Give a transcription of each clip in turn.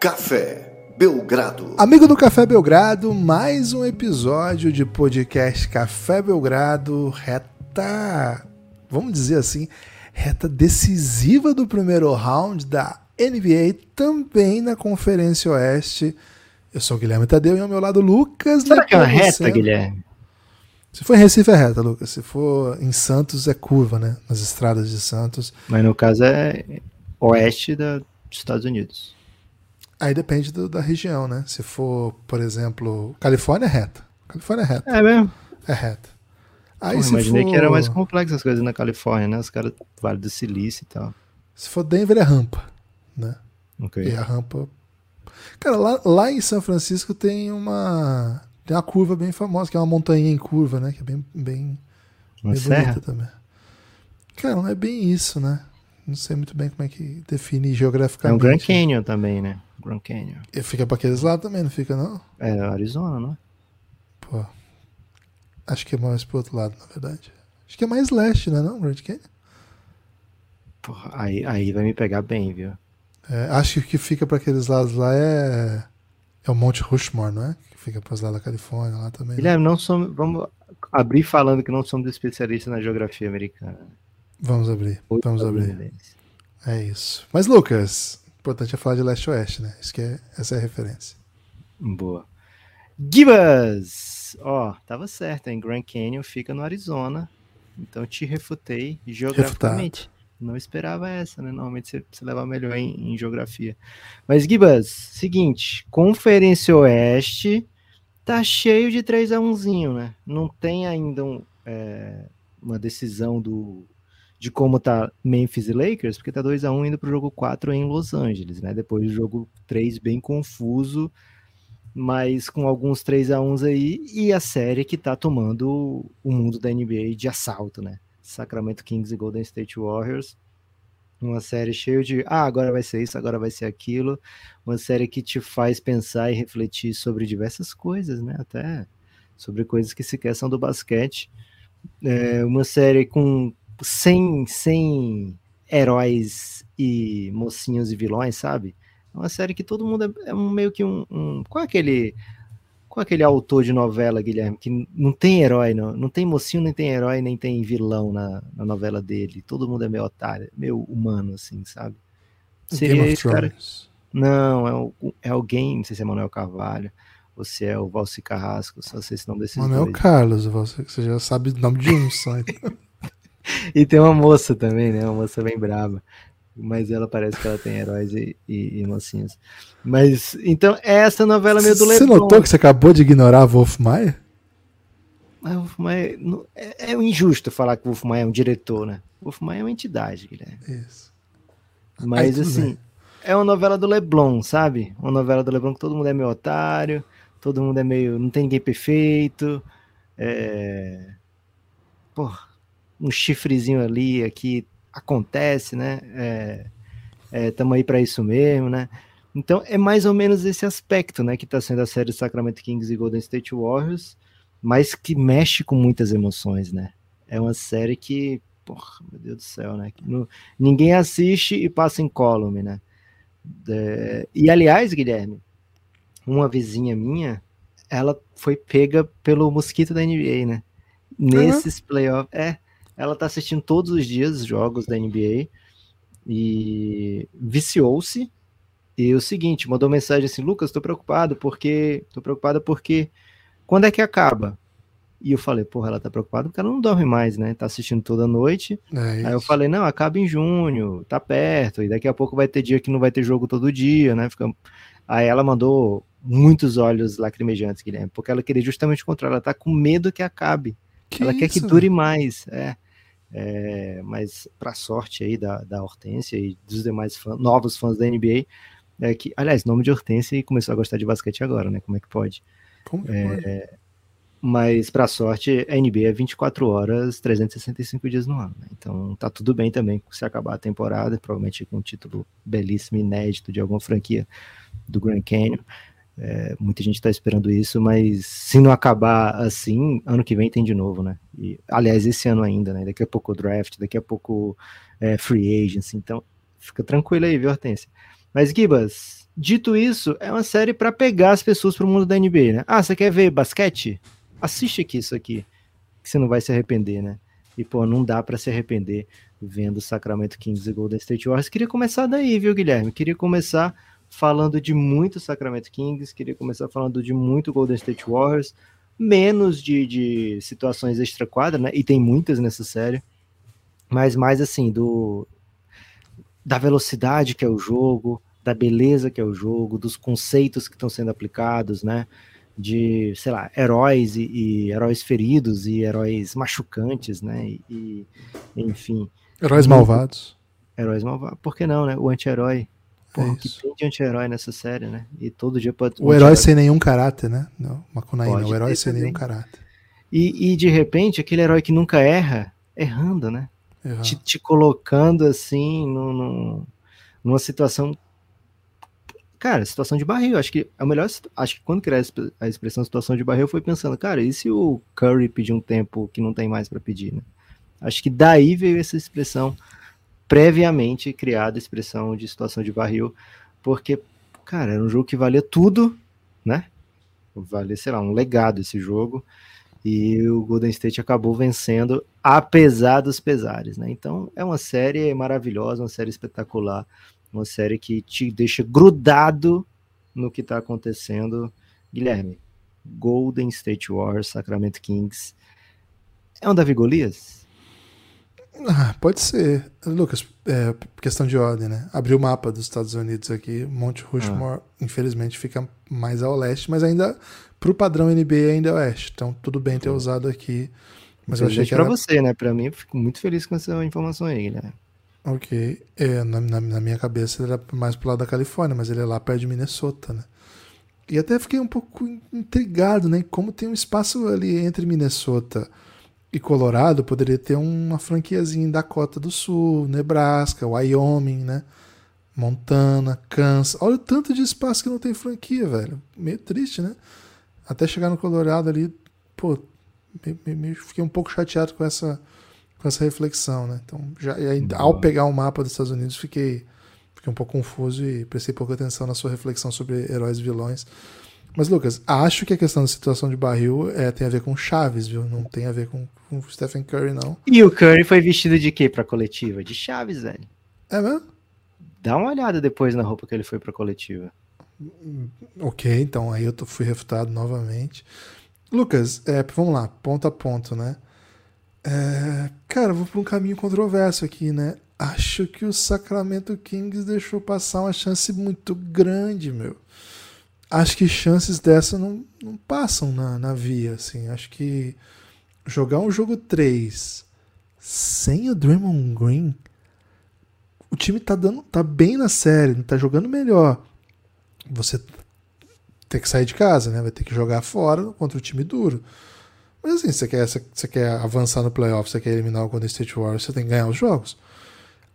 Café Belgrado. Amigo do Café Belgrado, mais um episódio de podcast Café Belgrado, reta, vamos dizer assim, reta decisiva do primeiro round da NBA, também na Conferência Oeste. Eu sou o Guilherme Tadeu e ao meu lado Lucas. Será que é uma reta, Guilherme? Se for em Recife é reta, Lucas. Se for em Santos é curva, né? Nas estradas de Santos. Mas no caso é oeste da, dos Estados Unidos. Aí depende do, da região, né? Se for, por exemplo, Califórnia é reta. Califórnia é reta. É mesmo? É reta. Aí Pô, se imaginei for... que era mais complexo as coisas na Califórnia, né? Os caras Vale do Silício e tal. Se for Denver é rampa, né? Ok. E a rampa. Cara, lá, lá em São Francisco tem uma. Tem uma curva bem famosa, que é uma montanha em curva, né? Que é bem, bem, Uma bem serra? bonita também. Cara, não é bem isso, né? Não sei muito bem como é que define É geograficamente. um Grand Canyon também, né? Grand Canyon. E fica pra aqueles lados também, não fica, não? É Arizona, não é? Pô. Acho que é mais pro outro lado, na verdade. Acho que é mais leste, né? Não, Grand Canyon? Porra, aí, aí vai me pegar bem, viu? É, acho que o que fica pra aqueles lados lá é. É o Monte Rushmore, não é? Que fica pros lados da Califórnia lá também. né? Guilherme, não somos. Vamos abrir falando que não somos especialistas na geografia americana. Vamos abrir. Vamos abrir. É isso. Mas, Lucas, importante é falar de leste-oeste, né? Isso que é, essa é a referência. Boa. Gibas! Ó, tava certo, hein? Grand Canyon fica no Arizona. Então te refutei geograficamente. Não esperava essa, né? Normalmente você, você leva melhor em, em geografia. Mas, Gibas, seguinte, Conferência Oeste tá cheio de 3 a 1zinho, né? Não tem ainda um, é, uma decisão do, de como tá Memphis e Lakers, porque tá 2 a 1 indo pro jogo 4 em Los Angeles, né? Depois do jogo 3 bem confuso, mas com alguns 3 a 1 aí e a série que tá tomando o mundo da NBA de assalto, né? Sacramento Kings e Golden State Warriors. Uma série cheia de, ah, agora vai ser isso, agora vai ser aquilo. Uma série que te faz pensar e refletir sobre diversas coisas, né? Até sobre coisas que sequer são do basquete. É uma série com sem, sem heróis e mocinhos e vilões, sabe? É uma série que todo mundo é, é um, meio que um, um. Qual é aquele. Qual é aquele autor de novela, Guilherme, que não tem herói, não, não tem mocinho, nem tem herói, nem tem vilão na, na novela dele. Todo mundo é meio otário, meio humano, assim, sabe? Game of esse cara- Thrones. Não, é, o- é alguém, não sei se é Manuel Carvalho, ou se é o Valci Carrasco, só sei se nome desses Manuel dois. Carlos, você, você já sabe o nome de um só. então. E tem uma moça também, né? Uma moça bem brava. Mas ela parece que ela tem heróis e, e, e mocinhos. Mas, então, é essa novela meio do Você Leblon. notou que você acabou de ignorar a Wolf Maia? Mas o Wolf Maia- é, é injusto falar que o Wolf Maia é um diretor, né? O Wolf Maia é uma entidade, Guilherme. Isso. Mas, tudo assim, é uma novela do Leblon, sabe? Uma novela do Leblon que todo mundo é meio otário, todo mundo é meio. Não tem ninguém perfeito. É. Pô, um chifrezinho ali, aqui acontece, né? É, é, tamo aí pra isso mesmo, né? Então é mais ou menos esse aspecto, né? Que tá sendo a série Sacramento Kings e Golden State Warriors, mas que mexe com muitas emoções, né? É uma série que, porra, meu Deus do céu, né? Que não- ninguém assiste e passa em column, né? É, e aliás, Guilherme, uma vizinha minha, ela foi pega pelo mosquito da NBA, né? Nesses playoffs. É, ela tá assistindo todos os dias os jogos da NBA e viciou-se. E o seguinte, mandou mensagem assim: Lucas, tô preocupado porque. Tô preocupada porque. Quando é que acaba? E eu falei, porra, ela tá preocupada porque ela não dorme mais, né? Tá assistindo toda noite. É Aí eu isso. falei, não, acaba em junho, tá perto, e daqui a pouco vai ter dia que não vai ter jogo todo dia, né? Fica... Aí ela mandou muitos olhos lacrimejantes, Guilherme, porque ela queria justamente o contrário, ela tá com medo que acabe, ela quer que isso, dure mais, é. É, mas para sorte aí da, da Hortência e dos demais fãs, novos fãs da NBA, é que, aliás, nome de Hortência e começou a gostar de basquete agora, né? Como é que pode? Como que É, pode? Mas, para sorte, a NBA é 24 horas, 365 dias no ano. né? Então, tá tudo bem também se acabar a temporada, provavelmente com um título belíssimo, inédito de alguma franquia do Grand Canyon. É, muita gente está esperando isso, mas se não acabar assim, ano que vem tem de novo, né? E, aliás, esse ano ainda, né? Daqui a pouco o draft, daqui a pouco é, free agency. Então, fica tranquilo aí, viu, Hortência? Mas, Gibas, Dito isso, é uma série para pegar as pessoas pro mundo da NBA, né? Ah, você quer ver basquete? Assiste aqui isso aqui, que você não vai se arrepender, né? E, pô, não dá para se arrepender vendo Sacramento Kings e Golden State Warriors. Queria começar daí, viu, Guilherme? Queria começar falando de muito Sacramento Kings, queria começar falando de muito Golden State Warriors, menos de, de situações extra-quadra, né? E tem muitas nessa série, mas mais assim, do da velocidade que é o jogo, da beleza que é o jogo, dos conceitos que estão sendo aplicados, né? De, sei lá, heróis e, e heróis feridos e heróis machucantes, né? E, e enfim. Heróis malvados. Heróis malvados. Por que não, né? O anti-herói Porra, é que tem de anti-herói nessa série, né? E todo dia pode. O herói sem nenhum caráter, né? Não, Makunaí, não, o herói sem também. nenhum caráter. E, e, de repente, aquele herói que nunca erra, errando, né? Te, te, colocando assim no, no, numa situação. Cara, situação de barril. Acho que a melhor. Acho que quando criar a expressão situação de barril, foi pensando, cara, e se o Curry pedir um tempo que não tem mais para pedir, né? Acho que daí veio essa expressão previamente criada a expressão de situação de barril, porque, cara, era um jogo que valia tudo, né? Valia, sei lá, um legado esse jogo, e o Golden State acabou vencendo, apesar dos pesares, né? Então, é uma série maravilhosa, uma série espetacular, uma série que te deixa grudado no que está acontecendo. Guilherme, Golden State Warriors, Sacramento Kings, é um Davi Golias? Ah, pode ser. Lucas, é, questão de ordem, né? Abri o mapa dos Estados Unidos aqui. Monte Rushmore, ah. infelizmente, fica mais ao leste, mas ainda, pro padrão NBA, ainda é oeste. Então, tudo bem ter usado aqui. Mas eu achei que era... pra você, né? Pra mim, eu fico muito feliz com essa informação aí, né? Ok. É, na, na, na, minha cabeça, ele era mais pro lado da Califórnia, mas ele é lá perto de Minnesota, né? E até fiquei um pouco intrigado, né? Como tem um espaço ali entre Minnesota e Colorado poderia ter uma franquiazinha em Dakota do Sul, Nebraska, Wyoming, né? Montana, Kansas. Olha o tanto de espaço que não tem franquia, velho. Meio triste, né? Até chegar no Colorado ali, pô, me, me, me fiquei um pouco chateado com essa, com essa reflexão, né? Então, já, aí, ao pegar o mapa dos Estados Unidos, fiquei, fiquei um pouco confuso e prestei pouca atenção na sua reflexão sobre heróis e vilões. Mas, Lucas, acho que a questão da situação de barril é, tem a ver com Chaves, viu? Não tem a ver com, com Stephen Curry, não. E o Curry foi vestido de quê pra coletiva? De Chaves, velho. É mesmo? Dá uma olhada depois na roupa que ele foi pra coletiva. Ok, então aí eu tô, fui refutado novamente. Lucas, é, vamos lá, ponto a ponto, né? É, cara, vou para um caminho controverso aqui, né? Acho que o Sacramento Kings deixou passar uma chance muito grande, meu acho que chances dessa não, não passam na, na via, assim. Acho que jogar um jogo 3 sem o Draymond Green, o time tá dando tá bem na série, tá jogando melhor. Você tem que sair de casa, né? Vai ter que jogar fora contra o time duro. Mas assim, você quer, você quer avançar no playoff, você quer eliminar o Golden State Warriors, você tem que ganhar os jogos.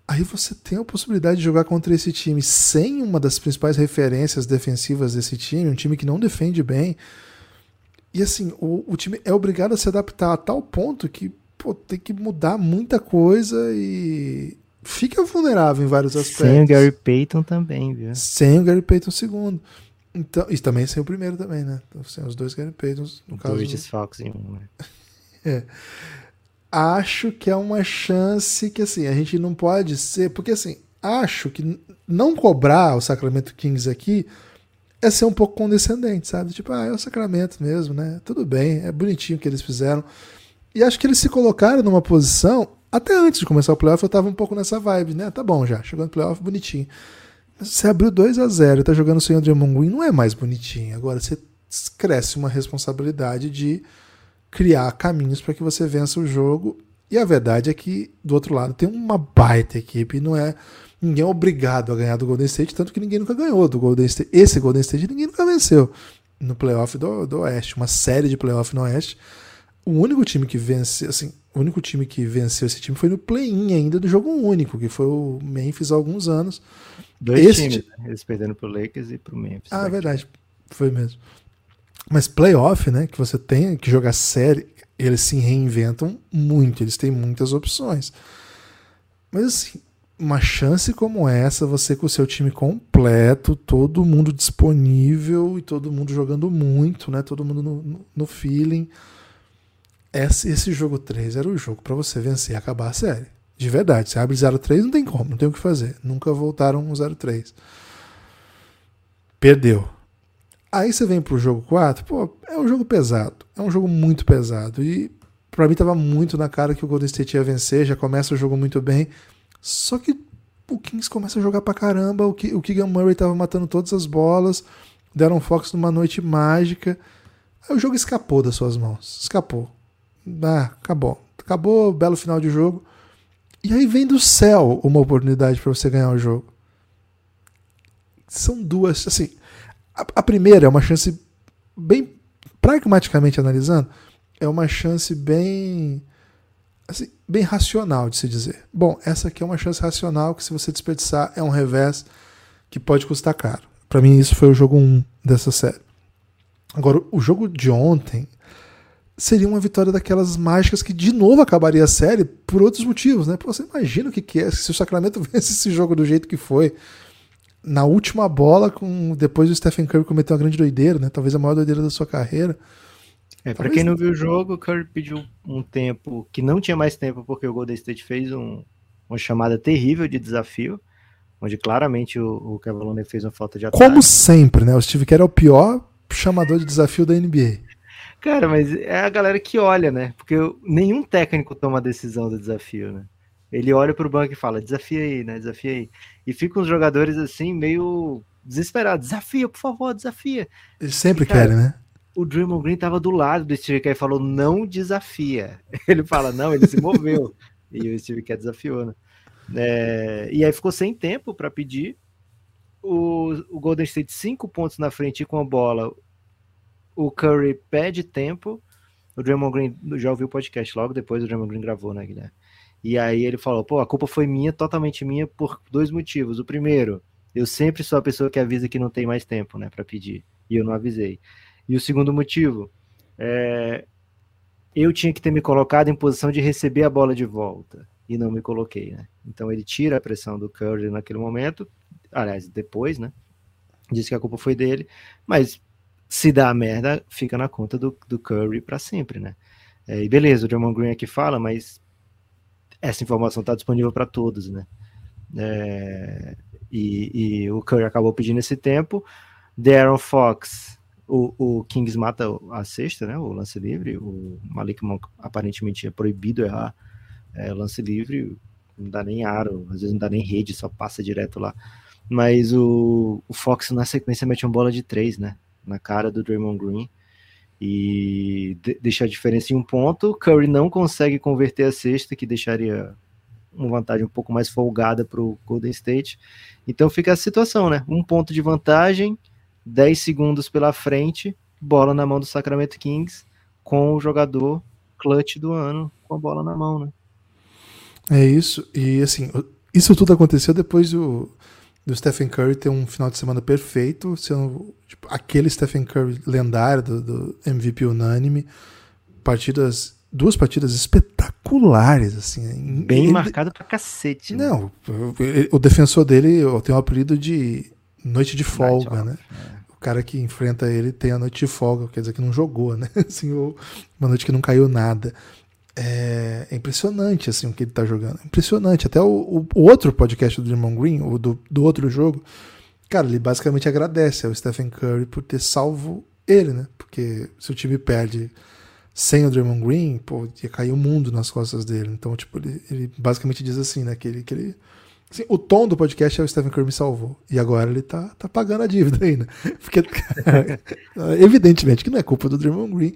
Aí você tem a possibilidade de jogar contra esse time sem uma das principais referências defensivas desse time, um time que não defende bem. E assim, o, o time é obrigado a se adaptar a tal ponto que pô, tem que mudar muita coisa e fica vulnerável em vários aspectos. Sem o Gary Payton também, viu? Sem o Gary Payton segundo. Então, e também sem o primeiro também, né? Então, sem os dois Gary Paytons, no caso. Dois desfalques em um, né? é acho que é uma chance que assim, a gente não pode ser, porque assim, acho que não cobrar o Sacramento Kings aqui é ser um pouco condescendente, sabe? Tipo, ah, é o Sacramento mesmo, né? Tudo bem, é bonitinho o que eles fizeram. E acho que eles se colocaram numa posição, até antes de começar o playoff, eu tava um pouco nessa vibe, né? Tá bom já, chegando no playoff, bonitinho. Você abriu 2 a 0 tá jogando sem o Draymond Green, não é mais bonitinho. Agora você cresce uma responsabilidade de criar caminhos para que você vença o jogo. E a verdade é que, do outro lado, tem uma baita equipe, não é. Ninguém é obrigado a ganhar do Golden State, tanto que ninguém nunca ganhou do Golden State. Esse Golden State ninguém nunca venceu no playoff do, do Oeste, uma série de playoff no Oeste. O único time que vence, assim, o único time que venceu esse time foi no play-in ainda do jogo único, que foi o Memphis há alguns anos. Dois esse times, né? eles perderam pro Lakers e pro Memphis. Ah, é verdade, foi mesmo. Mas playoff, né? Que você tem que jogar série, eles se reinventam muito, eles têm muitas opções. Mas assim, uma chance como essa, você com o seu time completo, todo mundo disponível e todo mundo jogando muito, né? Todo mundo no, no, feeling. Esse, esse jogo 3 era o jogo para você vencer e acabar a série. De verdade, você abre 0-3, não tem como, não tem o que fazer. Nunca voltaram um 0-3. Perdeu. Aí você vem pro jogo 4, pô, é um jogo pesado. É um jogo muito pesado. E para mim tava muito na cara que o Golden State ia vencer, já começa o jogo muito bem. Só que o Kings começa a jogar pra caramba, o, o Keegan Murray tava matando todas as bolas, deram Fox numa noite mágica. Aí o jogo escapou das suas mãos. Escapou. Ah, acabou. Acabou, belo final de jogo. E aí vem do céu uma oportunidade para você ganhar o jogo. São duas, assim, a, a primeira é uma chance bem pragmaticamente analisando, é uma chance bem assim, bem racional de se dizer. Bom, essa aqui é uma chance racional que se você desperdiçar é um revés que pode custar caro. Para mim isso foi o jogo 1 dessa série. Agora, o jogo de ontem seria uma vitória daquelas mágicas que de novo acabaria a série por outros motivos, né? Você imagina o que, que é se o Sacramento vence esse jogo do jeito que foi. Na última bola, com depois o Stephen Curry cometeu uma grande doideira, né? Talvez a maior doideira da sua carreira. É, para quem não viu o jogo, o Curry pediu um tempo que não tinha mais tempo porque o Golden State fez um, uma chamada terrível de desafio, onde claramente o, o Kevin fez uma falta de ataque. Como sempre, né? O Steve Kerr é o pior chamador de desafio da NBA. Cara, mas é a galera que olha, né? Porque nenhum técnico toma a decisão do desafio, né? Ele olha pro banco e fala, desafia aí, né? Desafia aí. E ficam os jogadores assim, meio desesperados. Desafia, por favor, desafia. Eles sempre e, cara, querem, né? o Draymond Green tava do lado do Steve Kerr e falou, não desafia. Ele fala, não, ele se moveu. e o Steve Kerr desafiou, né? É, e aí ficou sem tempo para pedir. O, o Golden State cinco pontos na frente com a bola. O Curry pede tempo. O Draymond Green já ouviu o podcast logo depois o Draymond Green gravou, né, Guilherme? E aí ele falou: pô, a culpa foi minha, totalmente minha, por dois motivos. O primeiro, eu sempre sou a pessoa que avisa que não tem mais tempo, né, para pedir. E eu não avisei. E o segundo motivo, é, eu tinha que ter me colocado em posição de receber a bola de volta e não me coloquei, né? Então ele tira a pressão do Curry naquele momento, aliás, depois, né? Disse que a culpa foi dele, mas se dá a merda, fica na conta do, do Curry para sempre, né? É, e beleza, o Draymond Green aqui fala, mas essa informação está disponível para todos, né? É, e, e, o Curry acabou pedindo esse tempo. Darren Fox o, o Kings mata a sexta, né? O lance livre. O Malik Monk aparentemente é proibido errar é, lance livre. Não dá nem aro, às vezes não dá nem rede, só passa direto lá. Mas o, o Fox na sequência mete uma bola de três, né? Na cara do Draymond Green. E de, deixa a diferença em um ponto. Curry não consegue converter a sexta, que deixaria uma vantagem um pouco mais folgada para o Golden State. Então fica a situação, né? Um ponto de vantagem 10 segundos pela frente, bola na mão do Sacramento Kings, com o jogador clutch do ano com a bola na mão, né? É isso, e assim, isso tudo aconteceu depois do, do Stephen Curry ter um final de semana perfeito, sendo tipo, aquele Stephen Curry lendário do, do MVP unânime, partidas duas partidas espetaculares, assim. Bem ele, marcado pra cacete. Né? Não, o, o defensor dele tem o apelido de Noite de Folga, né? É cara que enfrenta ele tem a noite de folga, quer dizer que não jogou, né? Assim, ou uma noite que não caiu nada. É, é impressionante assim o que ele tá jogando. Impressionante. Até o, o, o outro podcast do Draymond Green, o do, do outro jogo, cara, ele basicamente agradece ao Stephen Curry por ter salvo ele, né? Porque se o time perde sem o Draymond Green, pô, ia cair o mundo nas costas dele. Então, tipo, ele, ele basicamente diz assim, né? Que ele, que ele Assim, o tom do podcast é o Stephen Curry me salvou. E agora ele tá, tá pagando a dívida ainda. Porque, cara, evidentemente que não é culpa do Draymond Green.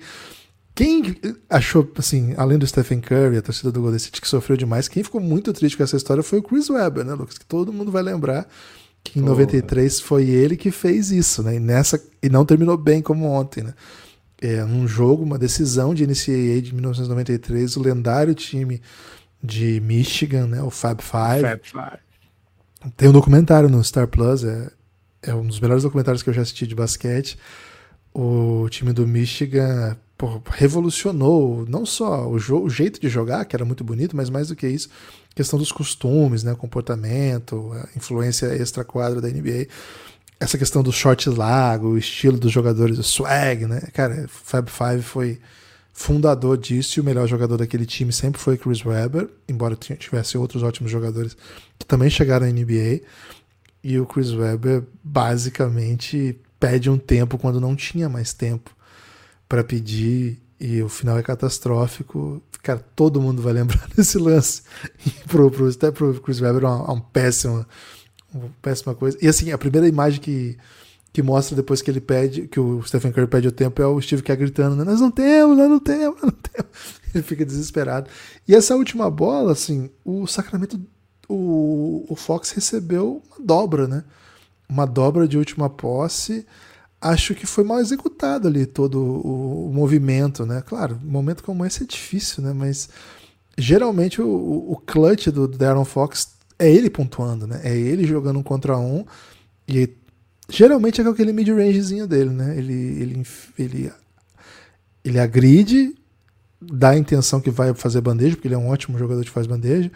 Quem achou, assim, além do Stephen Curry, a torcida do Golden State que sofreu demais, quem ficou muito triste com essa história foi o Chris Webber, né, Lucas? Que todo mundo vai lembrar que em 93 foi ele que fez isso, né? E, nessa, e não terminou bem como ontem, né? É, num jogo, uma decisão de NCAA de 1993, o lendário time de Michigan, né? O Fab Five. Fab Five. Tem um documentário no Star Plus, é, é um dos melhores documentários que eu já assisti de basquete. O time do Michigan revolucionou não só o, o, jeito de jogar, que era muito bonito, mas mais do que isso, questão dos costumes, né, comportamento, influência extra-quadra da NBA. Essa questão do short largo, o estilo dos jogadores, o swag, né? Cara, Fab Five foi fundador disso e o melhor jogador daquele time sempre foi Chris Webber, embora tivesse outros ótimos jogadores que também chegaram à NBA. E o Chris Webber basicamente pede um tempo quando não tinha mais tempo para pedir e o final é catastrófico. Cara, todo mundo vai lembrar desse lance. E pro, pro, até pro Chris Webber é uma, uma, péssima, uma péssima coisa. E assim, a primeira imagem que, que mostra depois que ele pede, que o Stephen Curry pede o tempo, é o Steve Kerr gritando, né? nós não temos, nós não temos, nós não temos. Ele fica desesperado. E essa última bola, assim, o Sacramento, o, o Fox recebeu uma dobra, né? Uma dobra de última posse acho que foi mal executado ali todo o, movimento, né? Claro, momento como esse é difícil, né? Mas geralmente o, o clutch do Darren Fox é ele pontuando, né? É ele jogando um contra um e geralmente é aquele mid-rangezinho dele, né? Ele, ele, ele, ele agride, dá a intenção que vai fazer bandeja, porque ele é um ótimo jogador que faz bandeja,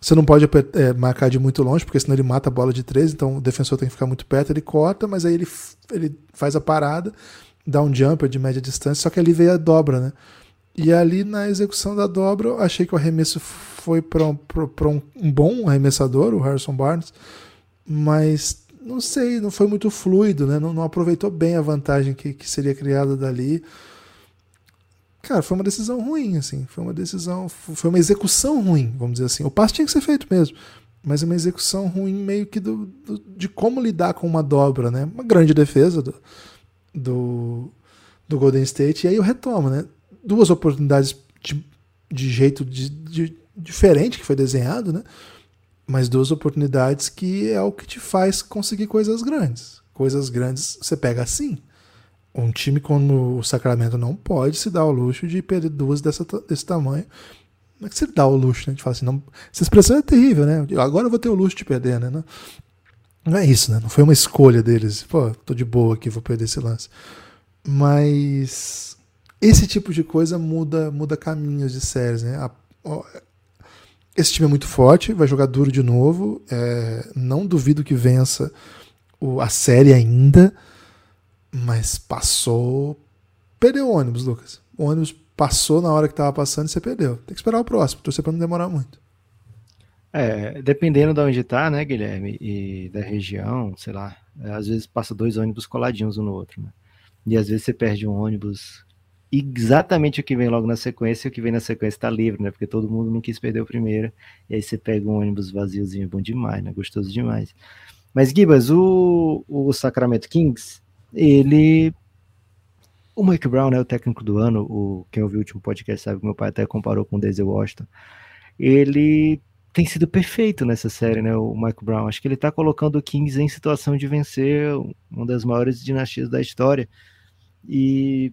você não pode é, marcar de muito longe, porque senão ele mata a bola de três, então o defensor tem que ficar muito perto, ele corta, mas aí ele, ele faz a parada, dá um jumper de média distância, só que ali veio a dobra, né? E ali na execução da dobra, eu achei que o arremesso foi para um, um, um bom arremessador, o Harrison Barnes, mas não sei, não foi muito fluido, né? Não, não aproveitou bem a vantagem que, que seria criada dali. Cara, foi uma decisão ruim, assim. Foi uma decisão. Foi uma execução ruim, vamos dizer assim. O passe tinha que ser feito mesmo. Mas uma execução ruim, meio que do, do, de como lidar com uma dobra, né? Uma grande defesa do, do, do Golden State. E aí eu retomo, né? Duas oportunidades de, de jeito de, de, diferente que foi desenhado, né? Mas duas oportunidades que é o que te faz conseguir coisas grandes. Coisas grandes você pega assim. Um time como o Sacramento não pode se dar o luxo de perder duas dessa, desse tamanho. Como é que você dá o luxo, né? A gente fala assim, não, essa expressão é terrível, né? Agora eu vou ter o luxo de perder, né? Não, não é isso, né? Não foi uma escolha deles. Pô, tô de boa aqui, vou perder esse lance. Mas esse tipo de coisa muda, muda caminhos de séries, né? A, esse time é muito forte, vai jogar duro de novo. É, não duvido que vença o, a série ainda. Mas passou. Perdeu o ônibus, Lucas. O ônibus passou na hora que tava passando e você perdeu. Tem que esperar o próximo, torcer pra não demorar muito. É, dependendo de onde tá, né, Guilherme, e da região, sei lá, às vezes passa dois ônibus coladinhos um no outro, né? E às vezes você perde um ônibus exatamente o que vem logo na sequência, e o que vem na sequência tá livre, né? Porque todo mundo não quis perder o primeiro, e aí você pega um ônibus vaziozinho, é bom demais, né? Gostoso demais. Mas, Gibas, o, o Sacramento Kings, ele. O Mike Brown, né, o técnico do ano, o, quem ouviu o último podcast sabe que meu pai até comparou com o Daisy Washington. Ele tem sido perfeito nessa série, né, o Mike Brown. Acho que ele está colocando o Kings em situação de vencer uma das maiores dinastias da história. E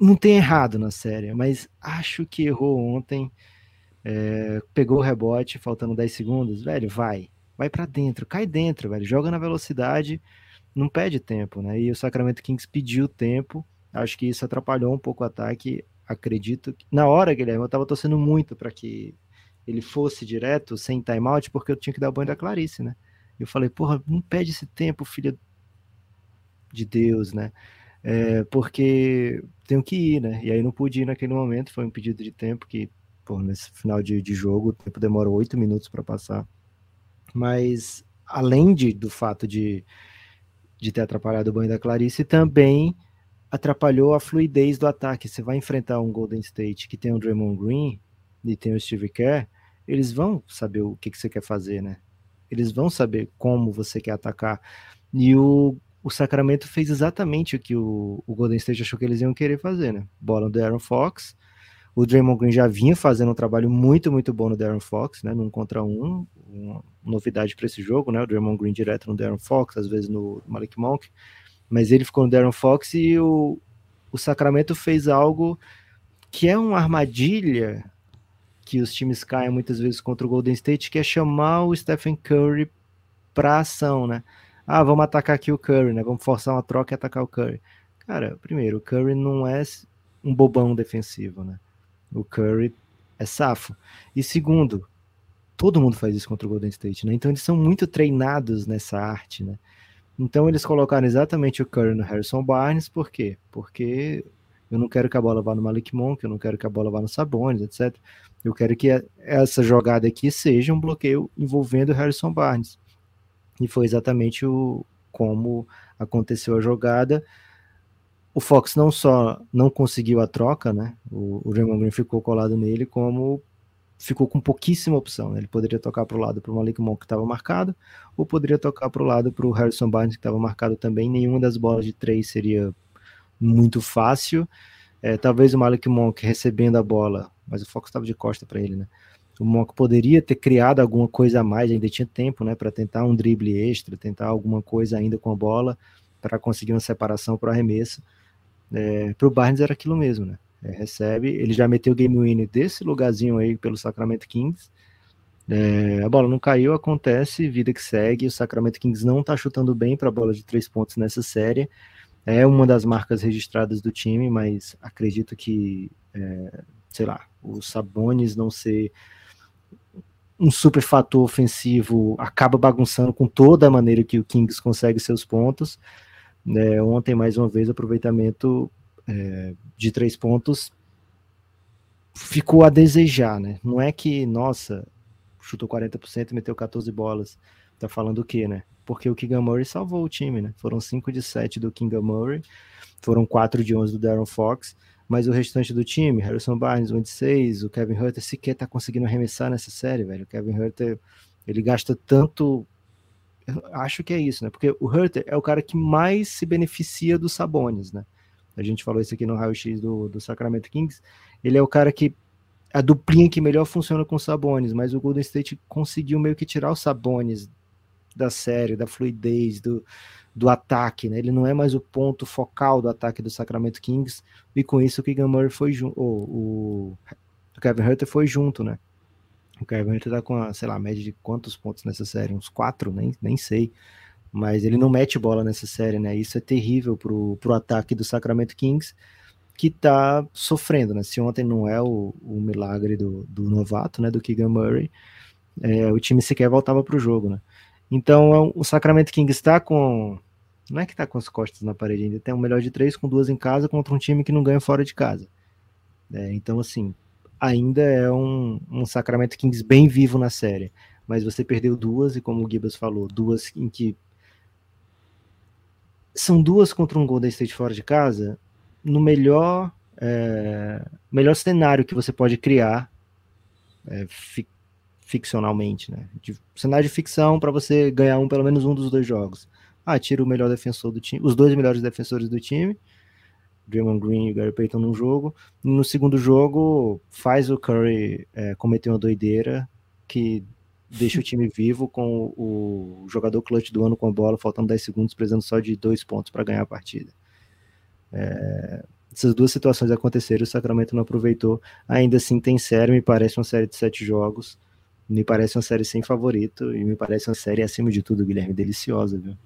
não tem errado na série, mas acho que errou ontem. É, pegou o rebote, faltando 10 segundos, velho, vai, vai para dentro, cai dentro, velho, joga na velocidade não pede tempo, né? E o Sacramento Kings pediu tempo. Acho que isso atrapalhou um pouco o ataque. Acredito que na hora, Guilherme, eu estava torcendo muito para que ele fosse direto, sem timeout, porque eu tinha que dar o banho da Clarice, né? Eu falei, porra, não pede esse tempo, filha de Deus, né? É, porque tenho que ir, né? E aí não pude ir naquele momento, foi um pedido de tempo que, pô, nesse final de, de jogo, o tempo demorou oito minutos para passar. Mas, além de, do fato de de ter atrapalhado o banho da Clarice, também atrapalhou a fluidez do ataque. Você vai enfrentar um Golden State que tem o Draymond Green e tem o Steve Kerr, eles vão saber o que, que você quer fazer, né? Eles vão saber como você quer atacar. E o, o Sacramento fez exatamente o que o, o Golden State achou que eles iam querer fazer, né? Bola do Aaron Fox. O Draymond Green já vinha fazendo um trabalho muito, muito bom no Darren Fox, né? Num contra um, uma novidade para esse jogo, né? O Draymond Green direto no Darren Fox, às vezes no Malik Monk, mas ele ficou no Darren Fox e o, o Sacramento fez algo que é uma armadilha que os times caem muitas vezes contra o Golden State, que é chamar o Stephen Curry para ação, né? Ah, vamos atacar aqui o Curry, né? Vamos forçar uma troca e atacar o Curry. Cara, primeiro, o Curry não é um bobão defensivo, né? O Curry é safo. E segundo, todo mundo faz isso contra o Golden State, né? Então eles são muito treinados nessa arte, né? Então eles colocaram exatamente o Curry no Harrison Barnes, por quê? Porque eu não quero que a bola vá no Malik Monk, eu não quero que a bola vá no Sabonis, etc. Eu quero que essa jogada aqui seja um bloqueio envolvendo o Harrison Barnes. E foi exatamente o, como aconteceu a jogada. O Fox não só não conseguiu a troca, né? O, o Raymond Green ficou colado nele, como ficou com pouquíssima opção. Né? Ele poderia tocar para o lado para o Malik Monk que estava marcado, ou poderia tocar para o lado para o Harrison Barnes que estava marcado também. Nenhuma das bolas de três seria muito fácil. É, talvez o Malik Monk recebendo a bola, mas o Fox estava de costa para ele, né? O Monk poderia ter criado alguma coisa a mais, ainda tinha tempo, né, para tentar um drible extra, tentar alguma coisa ainda com a bola para conseguir uma separação para o arremesso. É, para o Barnes era aquilo mesmo, né? É, recebe, ele já meteu o game winner desse lugarzinho aí pelo Sacramento Kings. É, a bola não caiu, acontece, vida que segue. O Sacramento Kings não está chutando bem para a bola de três pontos nessa série. É uma das marcas registradas do time, mas acredito que, é, sei lá, o Sabonis não ser um super fator ofensivo acaba bagunçando com toda a maneira que o Kings consegue seus pontos. É, ontem, mais uma vez, o aproveitamento é, de três pontos ficou a desejar, né? Não é que, nossa, chutou 40% e meteu 14 bolas. Tá falando o quê, né? Porque o Keegan Murray salvou o time, né? Foram 5 de 7 do Keegan Murray, foram 4 de 11 do Darren Fox, mas o restante do time, Harrison Barnes, 1 de 6, o Kevin Hunter sequer tá conseguindo arremessar nessa série, velho. O Kevin Hunter, ele gasta tanto. Acho que é isso, né? Porque o Hunter é o cara que mais se beneficia dos Sabones, né? A gente falou isso aqui no raio-x do, do Sacramento Kings. Ele é o cara que. A duplinha que melhor funciona com Sabones, mas o Golden State conseguiu meio que tirar os Sabones da série, da fluidez, do, do ataque, né? Ele não é mais o ponto focal do ataque do Sacramento Kings, e com isso o Keegan Murray foi junto, o, o Kevin Hunter foi junto, né? O Hunter tá com, a, sei lá, média de quantos pontos nessa série? Uns quatro, nem, nem sei. Mas ele não mete bola nessa série, né? Isso é terrível pro, pro ataque do Sacramento Kings, que tá sofrendo, né? Se ontem não é o, o milagre do, do novato, né? Do Keegan Murray, é, o time sequer voltava pro jogo, né? Então é o Sacramento Kings está com. Não é que está com as costas na parede, ainda tem um melhor de três com duas em casa contra um time que não ganha fora de casa. É, então, assim, ainda é um, um Sacramento Kings bem vivo na série. Mas você perdeu duas, e como o Gibas falou, duas em que. São duas contra um Golden State fora de casa, no melhor, é, melhor cenário que você pode criar, é, ficcionalmente, né? De cenário de ficção para você ganhar um pelo menos um dos dois jogos. Ah, tira o melhor defensor do time, os dois melhores defensores do time, Draymond Green e Gary Payton num jogo. No segundo jogo, faz o Curry é, cometer uma doideira que deixa o time vivo com o jogador clutch do ano com a bola, faltando 10 segundos, precisando só de dois pontos para ganhar a partida. É, essas duas situações aconteceram, o Sacramento não aproveitou. Ainda assim, tem série, me parece uma série de sete jogos. Me parece uma série sem favorito e me parece uma série, acima de tudo, Guilherme, deliciosa, viu?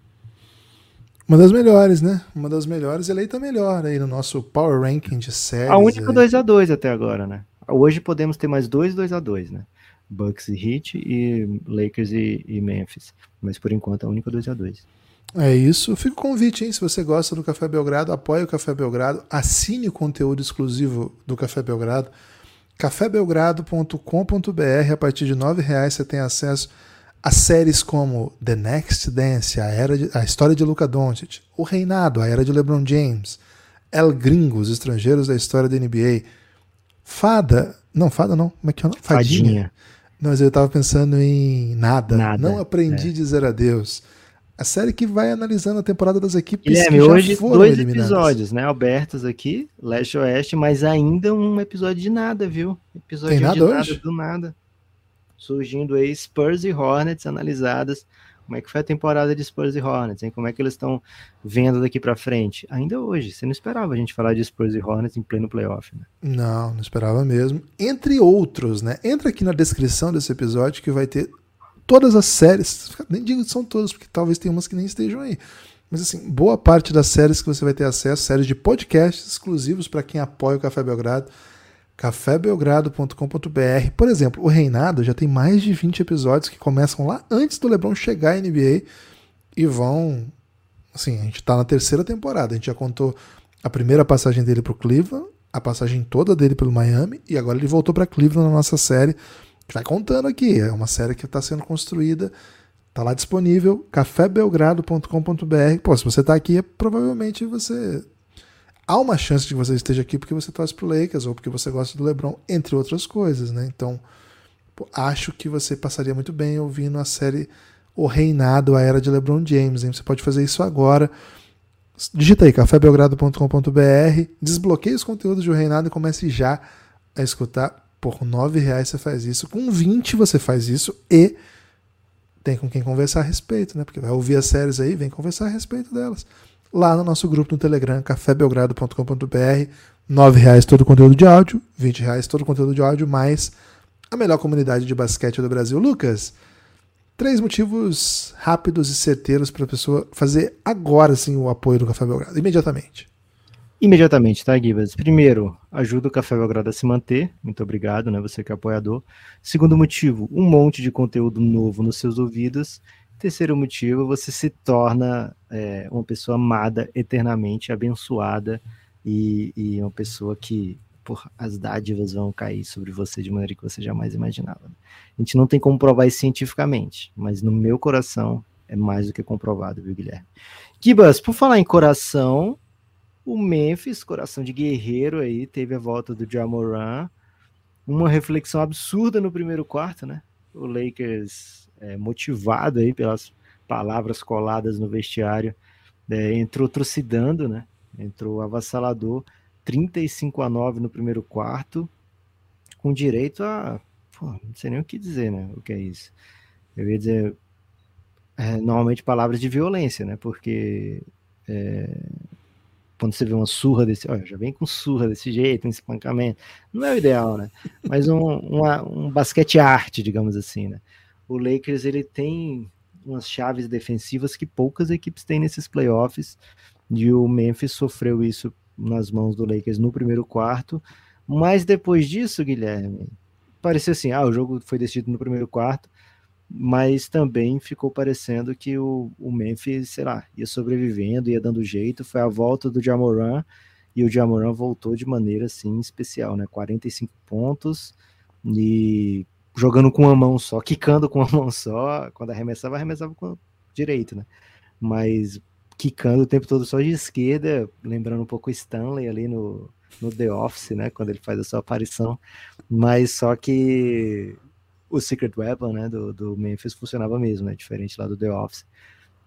Uma das melhores, né? Uma das melhores, eleita melhor aí no nosso Power Ranking de séries. A única 2x2 até agora, né? Hoje podemos ter mais dois 2x2, né? Bucks e Heat e Lakers e, e Memphis. Mas por enquanto a única 2x2. É isso. Fica o convite, hein? Se você gosta do Café Belgrado, apoie o Café Belgrado, assine o conteúdo exclusivo do Café Belgrado cafébelgrado.com.br. A partir de R$ reais você tem acesso a séries como The Next Dance, a, era de, a história de Luca Doncic, O Reinado, a era de LeBron James, El Gringo, os estrangeiros da história da NBA, Fada, não, Fada não, como é que é o nome? Fadinha. Fadinha. Não, mas eu estava pensando em nada, nada não aprendi é. a dizer adeus. A série que vai analisando a temporada das equipes Guilherme, que já hoje foram dois eliminadas. episódios, né, abertos aqui, leste oeste, mas ainda um episódio de nada, viu? Episódio Tem nada de hoje? nada, do nada. Surgindo aí Spurs e Hornets analisadas. Como é que foi a temporada de Spurs e Hornets, hein? Como é que eles estão vendo daqui para frente? Ainda hoje, você não esperava a gente falar de Spurs e Hornets em pleno playoff, né? Não, não esperava mesmo. Entre outros, né? Entra aqui na descrição desse episódio que vai ter todas as séries, nem digo que são todas, porque talvez tenha umas que nem estejam aí, Mas assim, boa parte das séries que você vai ter acesso, séries de podcasts exclusivos para quem apoia o Café Belgrado, cafébelgrado.com.br. Por exemplo, o Reinado já tem mais de 20 episódios que começam lá antes do LeBron chegar à NBA e vão assim, a gente está na terceira temporada, a gente já contou a primeira passagem dele para o Cleveland, a passagem toda dele pelo Miami e agora ele voltou para Cleveland na nossa série. A gente vai contando aqui, é uma série que está sendo construída Tá lá disponível, cafébelgrado.com.br. Pô, se você tá aqui, é, provavelmente você. Há uma chance de que você esteja aqui porque você torce pro Lakers ou porque você gosta do LeBron, entre outras coisas, né? Então, acho que você passaria muito bem ouvindo a série O Reinado, a Era de LeBron James. Hein? Você pode fazer isso agora. Digita aí, cafébelgrado.com.br, desbloqueie os conteúdos de O Reinado e comece já a escutar. Por R$ reais você faz isso, com 20 você faz isso e tem com quem conversar a respeito, né? Porque vai ouvir as séries aí, vem conversar a respeito delas. Lá no nosso grupo no Telegram, cafébelgrado.com.br, nove reais todo o conteúdo de áudio, vinte reais todo o conteúdo de áudio, mais a melhor comunidade de basquete do Brasil. Lucas, três motivos rápidos e certeiros para a pessoa fazer agora sim o apoio do Café Belgrado, imediatamente. Imediatamente, tá, Gibas? Primeiro, ajuda o Café Belgrado a se manter. Muito obrigado, né? Você que é apoiador. Segundo motivo, um monte de conteúdo novo nos seus ouvidos. Terceiro motivo, você se torna é, uma pessoa amada eternamente, abençoada e, e uma pessoa que por, as dádivas vão cair sobre você de maneira que você jamais imaginava. A gente não tem como provar isso cientificamente, mas no meu coração é mais do que comprovado, viu, Guilherme? Gibas, por falar em coração, o Memphis, coração de guerreiro aí, teve a volta do Jamoran. Uma reflexão absurda no primeiro quarto, né? O Lakers, é, motivado aí pelas palavras coladas no vestiário, é, entrou trucidando, né? Entrou avassalador, 35 a 9 no primeiro quarto, com direito a. Pô, não sei nem o que dizer, né? O que é isso? Eu ia dizer. É, normalmente palavras de violência, né? Porque é, quando você vê uma surra desse, olha, já vem com surra desse jeito, um espancamento, não é o ideal, né? Mas um, uma, um basquete arte, digamos assim, né? O Lakers ele tem umas chaves defensivas que poucas equipes têm nesses playoffs, e o Memphis sofreu isso nas mãos do Lakers no primeiro quarto, mas depois disso, Guilherme, pareceu assim, ah, o jogo foi decidido no primeiro quarto, mas também ficou parecendo que o, o Memphis, sei lá, ia sobrevivendo, ia dando jeito. Foi a volta do Jamoran e o Jamoran voltou de maneira assim especial, né? 45 pontos e jogando com uma mão só, quicando com uma mão só. Quando arremessava, arremessava com direito, né? Mas quicando o tempo todo só de esquerda, lembrando um pouco Stanley ali no, no The Office, né? Quando ele faz a sua aparição. Mas só que o Secret Weapon, né, do, do Memphis funcionava mesmo, né, diferente lá do The Office.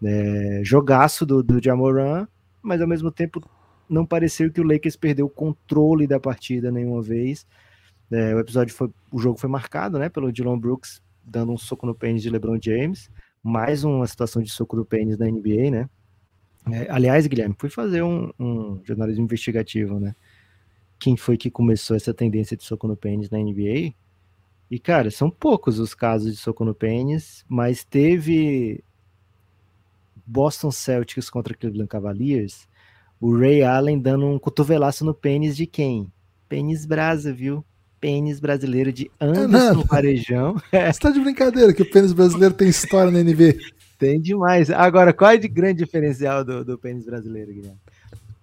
É, jogaço do, do Jamoran, mas ao mesmo tempo não pareceu que o Lakers perdeu o controle da partida nenhuma vez. É, o episódio foi, o jogo foi marcado, né, pelo Dylan Brooks dando um soco no pênis de LeBron James, mais uma situação de soco do pênis na NBA, né? É, aliás, Guilherme, fui fazer um, um jornalismo investigativo, né? Quem foi que começou essa tendência de soco no pênis na NBA? E, cara, são poucos os casos de soco no pênis, mas teve Boston Celtics contra Cleveland Cavaliers, o Ray Allen dando um cotovelaço no pênis de quem? Pênis brasa, viu? Pênis brasileiro de Anderson é Varejão. Você tá de brincadeira que o pênis brasileiro tem história na NBA. Tem demais. Agora, qual é o grande diferencial do, do pênis brasileiro, Guilherme?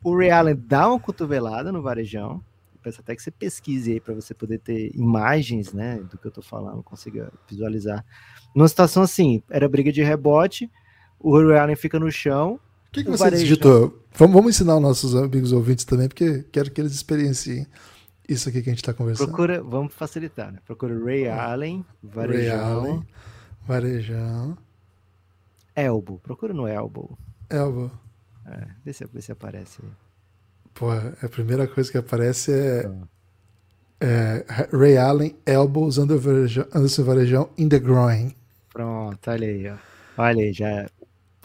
O Ray Allen dá uma cotovelada no Varejão, peço até que você pesquise aí para você poder ter imagens, né, do que eu tô falando, consiga visualizar. Numa situação assim, era briga de rebote, o Allen fica no chão. O que, que você digitou? Vamos, vamos ensinar os nossos amigos ouvintes também, porque quero que eles experienciem isso aqui que a gente está conversando. Procura, vamos facilitar, né? Procura Ray Allen, Varejão. Ray Allen, Varejão. Elbow, procura no Elbow. Elbow. É, vê se, vê se aparece aí. Pô, a primeira coisa que aparece é, é Ray Allen, elbows, Anderson Varejão, in the groin. Pronto, olha aí, ó. Olha aí, já é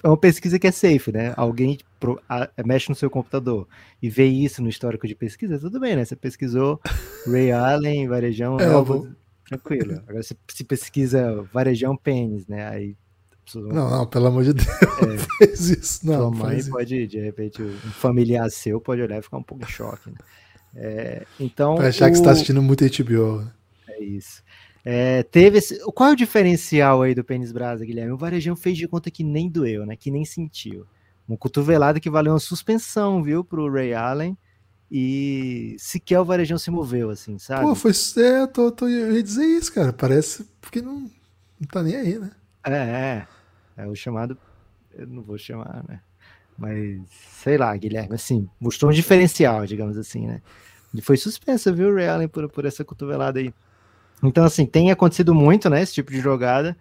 uma pesquisa que é safe, né? Alguém pro, a, mexe no seu computador e vê isso no histórico de pesquisa, tudo bem, né? Você pesquisou Ray Allen, Varejão, elbow, tranquilo. Agora você se pesquisa Varejão pênis, né? Aí Não, não, pelo amor de Deus, é, fez isso. Não, sua mãe pode, de repente, um familiar seu pode olhar e ficar um pouco em choque. Né? É, então. Vai achar o... que você está assistindo muito HBO. É isso. É, teve esse... Qual é o diferencial aí do Pênis Brasa, Guilherme? O Varejão fez de conta que nem doeu, né? Que nem sentiu. Uma cotovelada que valeu uma suspensão, viu, pro Ray Allen. E sequer o Varejão se moveu, assim, sabe? Pô, foi. É, tô, tô, eu ia dizer isso, cara. Parece porque não, não tá nem aí, né? É, é. É o chamado. Eu não vou chamar, né? Mas, sei lá, Guilherme, assim, mostrou um diferencial, digamos assim, né? E foi suspensa, viu, o Ray Allen, por, por essa cotovelada aí. Então, assim, tem acontecido muito, né, esse tipo de jogada.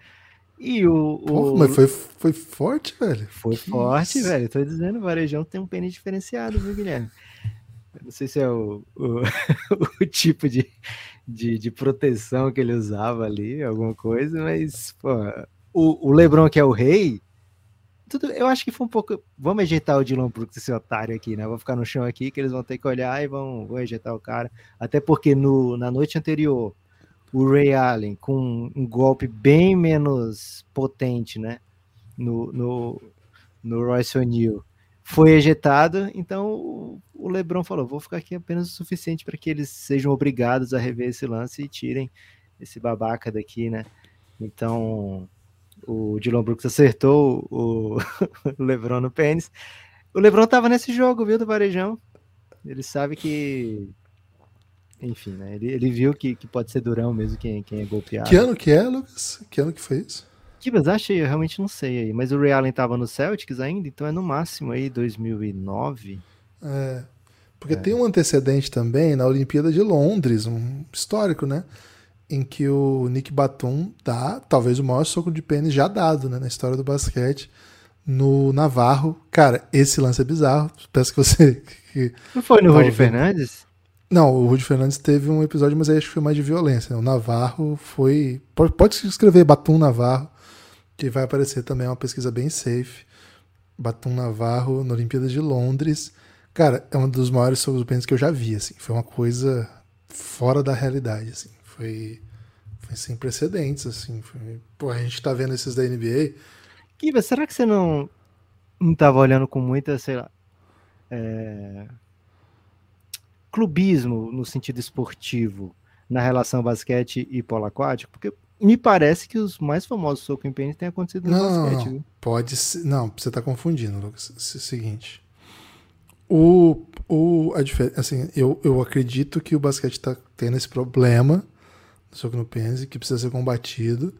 E o. Pô, mas foi, foi forte, velho. Foi que forte, isso? velho. Tô dizendo, o Varejão tem um pênis diferenciado, viu, Guilherme? Eu não sei se é o, o, o tipo de, de, de, proteção que ele usava ali, alguma coisa, mas, pô, o, o Lebron, que é o rei, tudo, eu acho que foi um pouco. Vamos ejeitar o Dylan Brooks, esse otário aqui, né? Vou ficar no chão aqui, que eles vão ter que olhar e vão, vão ejeitar o cara. Até porque no, na noite anterior o Ray Allen com um golpe bem menos potente, né? No, no, no Royce O'Neal foi ejetado, então o LeBron falou: vou ficar aqui apenas o suficiente para que eles sejam obrigados a rever esse lance e tirem esse babaca daqui, né? Então o Dylan Brooks acertou o LeBron no pênis. O LeBron tava nesse jogo, viu, do Varejão. Ele sabe que enfim, né? Ele, ele viu que, que pode ser durão mesmo quem, quem é golpeado. Que ano que é, Lucas? Que ano que foi isso? Que mas achei, eu realmente não sei aí. Mas o Ray Allen tava no Celtics ainda, então é no máximo aí 2009. É. Porque é. tem um antecedente também na Olimpíada de Londres, um histórico, né? Em que o Nick Batum dá talvez o maior soco de pênis já dado né, na história do basquete no Navarro. Cara, esse lance é bizarro. Peço que você. Que não foi no Rudy Fernandes? Não, o Rudy Fernandes teve um episódio, mas aí acho que foi mais de violência. Né? O Navarro foi. Pode, pode escrever Batum Navarro, que vai aparecer também, é uma pesquisa bem safe. Batum Navarro na Olimpíada de Londres. Cara, é um dos maiores pênis que eu já vi, assim. Foi uma coisa fora da realidade, assim. Foi, foi sem precedentes, assim. Foi... Pô, a gente tá vendo esses da NBA. Kiva, será que você não, não tava olhando com muita, sei lá, é clubismo no sentido esportivo na relação basquete e polo aquático? Porque me parece que os mais famosos soco em pênis têm acontecido no não, basquete. Não, viu? pode ser. Não, você está confundindo, Lucas. É o seguinte. O, o, a assim, eu, eu acredito que o basquete está tendo esse problema do soco no pênis que precisa ser combatido.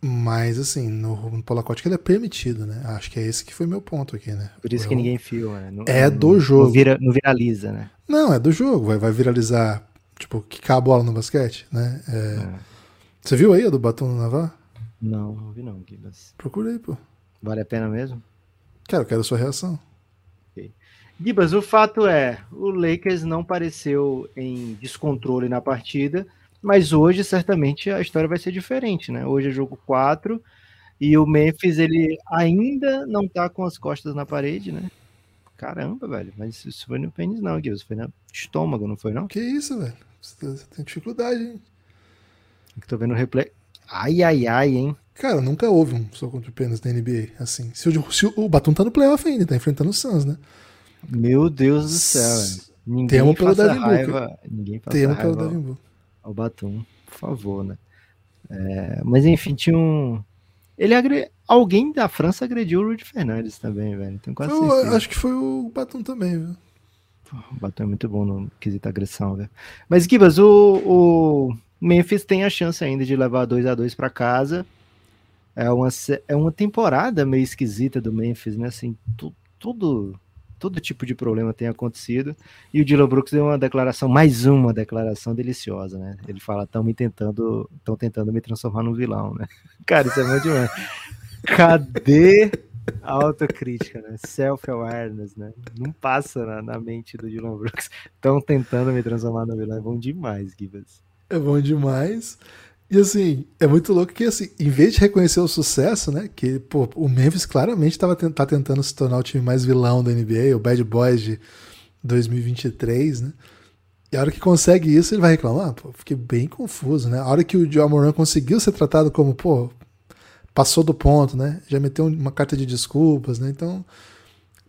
Mas, assim, no, no aquático ele é permitido, né? Acho que é esse que foi meu ponto aqui, né? Por isso eu, que ninguém filma, né? Não, é do jogo. Não, vira, não viraliza, né? Não, é do jogo. Vai, vai viralizar, tipo, quicar a bola no basquete, né? É... É. Você viu aí a do batom no Navar? Não, não vi não, Gibas. Procurei, pô. Vale a pena mesmo? Quero, quero a sua reação. Okay. Gibas, o fato é, o Lakers não pareceu em descontrole na partida, mas hoje, certamente, a história vai ser diferente, né? Hoje é jogo 4 e o Memphis, ele ainda não tá com as costas na parede, né? Caramba, velho, mas isso foi no pênis não, Gui, isso foi no estômago, não foi não? Que isso, velho? Você tem dificuldade, hein? Tô vendo o replay. Ai, ai, ai, hein? Cara, nunca houve um soco contra o pênis na NBA, assim. Se o, se o Batum tá no playoff ainda, tá enfrentando o Suns, né? Meu Deus do céu, velho. Ninguém Temo pelo Devin Booker. Ninguém passa Temo pelo Devin Booker ao Batum, por favor, né? É, mas enfim, tinha um. Ele agre... Alguém da França agrediu o Rudy Fernandes também, velho. Tenho quase eu, acho que foi o Batum também, viu? O Batum é muito bom no quesito agressão, velho. Mas, Gibas, o, o Memphis tem a chance ainda de levar 2 a 2 para casa. É uma, é uma temporada meio esquisita do Memphis, né? Assim, tu, tudo todo tipo de problema tem acontecido. E o Dylan Brooks deu uma declaração, mais uma declaração deliciosa, né? Ele fala: estão me tentando, estão tentando me transformar num vilão, né? Cara, isso é muito demais. Cadê a autocrítica, né? Self-awareness, né? Não passa na, na, mente do Dylan Brooks. Estão tentando me transformar no vilão. É bom demais, Gibbs. É bom demais. E assim, é muito louco que, assim, em vez de reconhecer o sucesso, né? Que, pô, o Memphis claramente tava, tá tentando se tornar o time mais vilão da NBA, o Bad Boys de 2023, né? E a hora que consegue isso, ele vai reclamar, pô, fiquei bem confuso, né? A hora que o John Moran conseguiu ser tratado como, pô, passou do ponto, né? Já meteu uma carta de desculpas, né? Então,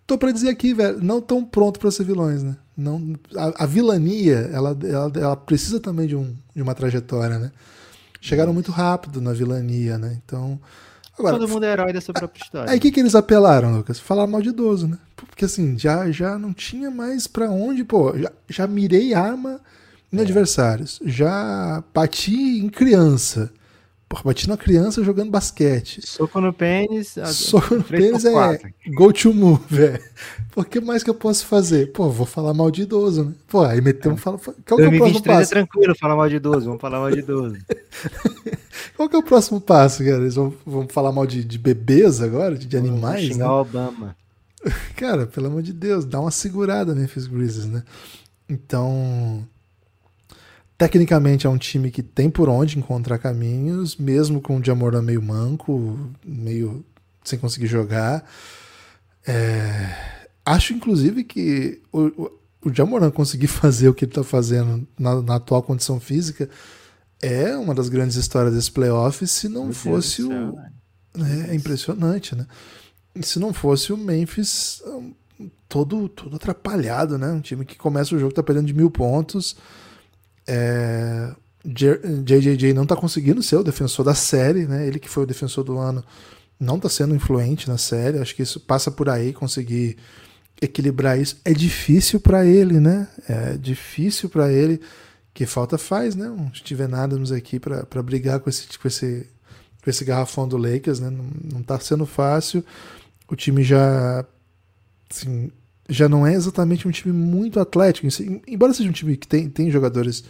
tô para dizer aqui, velho, não tão pronto para ser vilões, né? Não, a, a vilania, ela, ela, ela, precisa também de, um, de uma trajetória, né? Chegaram muito rápido na vilania, né? Então, Agora, Todo mundo é herói dessa própria história. Aí o que, que eles apelaram, Lucas? Falar mal de idoso, né? Porque assim, já, já não tinha mais para onde, pô. Já, já mirei arma em é. adversários. Já bati em criança. Porra, bati na criança jogando basquete. Soco no pênis. Soco no pênis é go to move, velho. Por que mais que eu posso fazer? Pô, vou falar mal de idoso, né? Pô, aí meteu um fala. Qual que é o próximo é passo? é tranquilo falar mal de idoso, vamos falar mal de idoso. Qual que é o próximo passo, cara? Eles vão, vão falar mal de, de bebês agora? De, de animais? Vou xingar né? o Obama. Cara, pelo amor de Deus, dá uma segurada, Memphis Grizzlies, né? Então. Tecnicamente é um time que tem por onde encontrar caminhos, mesmo com o Jamoran meio manco, meio sem conseguir jogar. É... Acho, inclusive, que o, o, Jamoran conseguir fazer o que ele está fazendo na, na, atual condição física é uma das grandes histórias desse playoff, se não Meu fosse o. Céu, é, é, impressionante, né? Se não fosse o Memphis todo, todo atrapalhado, né? Um time que começa o jogo, tá perdendo de mil pontos é, JJJ não está conseguindo ser o defensor da série, né? Ele que foi o defensor do ano não está sendo influente na série. Acho que isso passa por aí conseguir equilibrar isso. É difícil para ele, né? É difícil para ele. Que falta faz, né? Um Steven Adams aqui para brigar com esse, com, esse, com esse garrafão do Lakers, né? Não, não tá sendo fácil. O time já assim, já não é exatamente um time muito atlético. Embora seja um time que tem, tem jogadores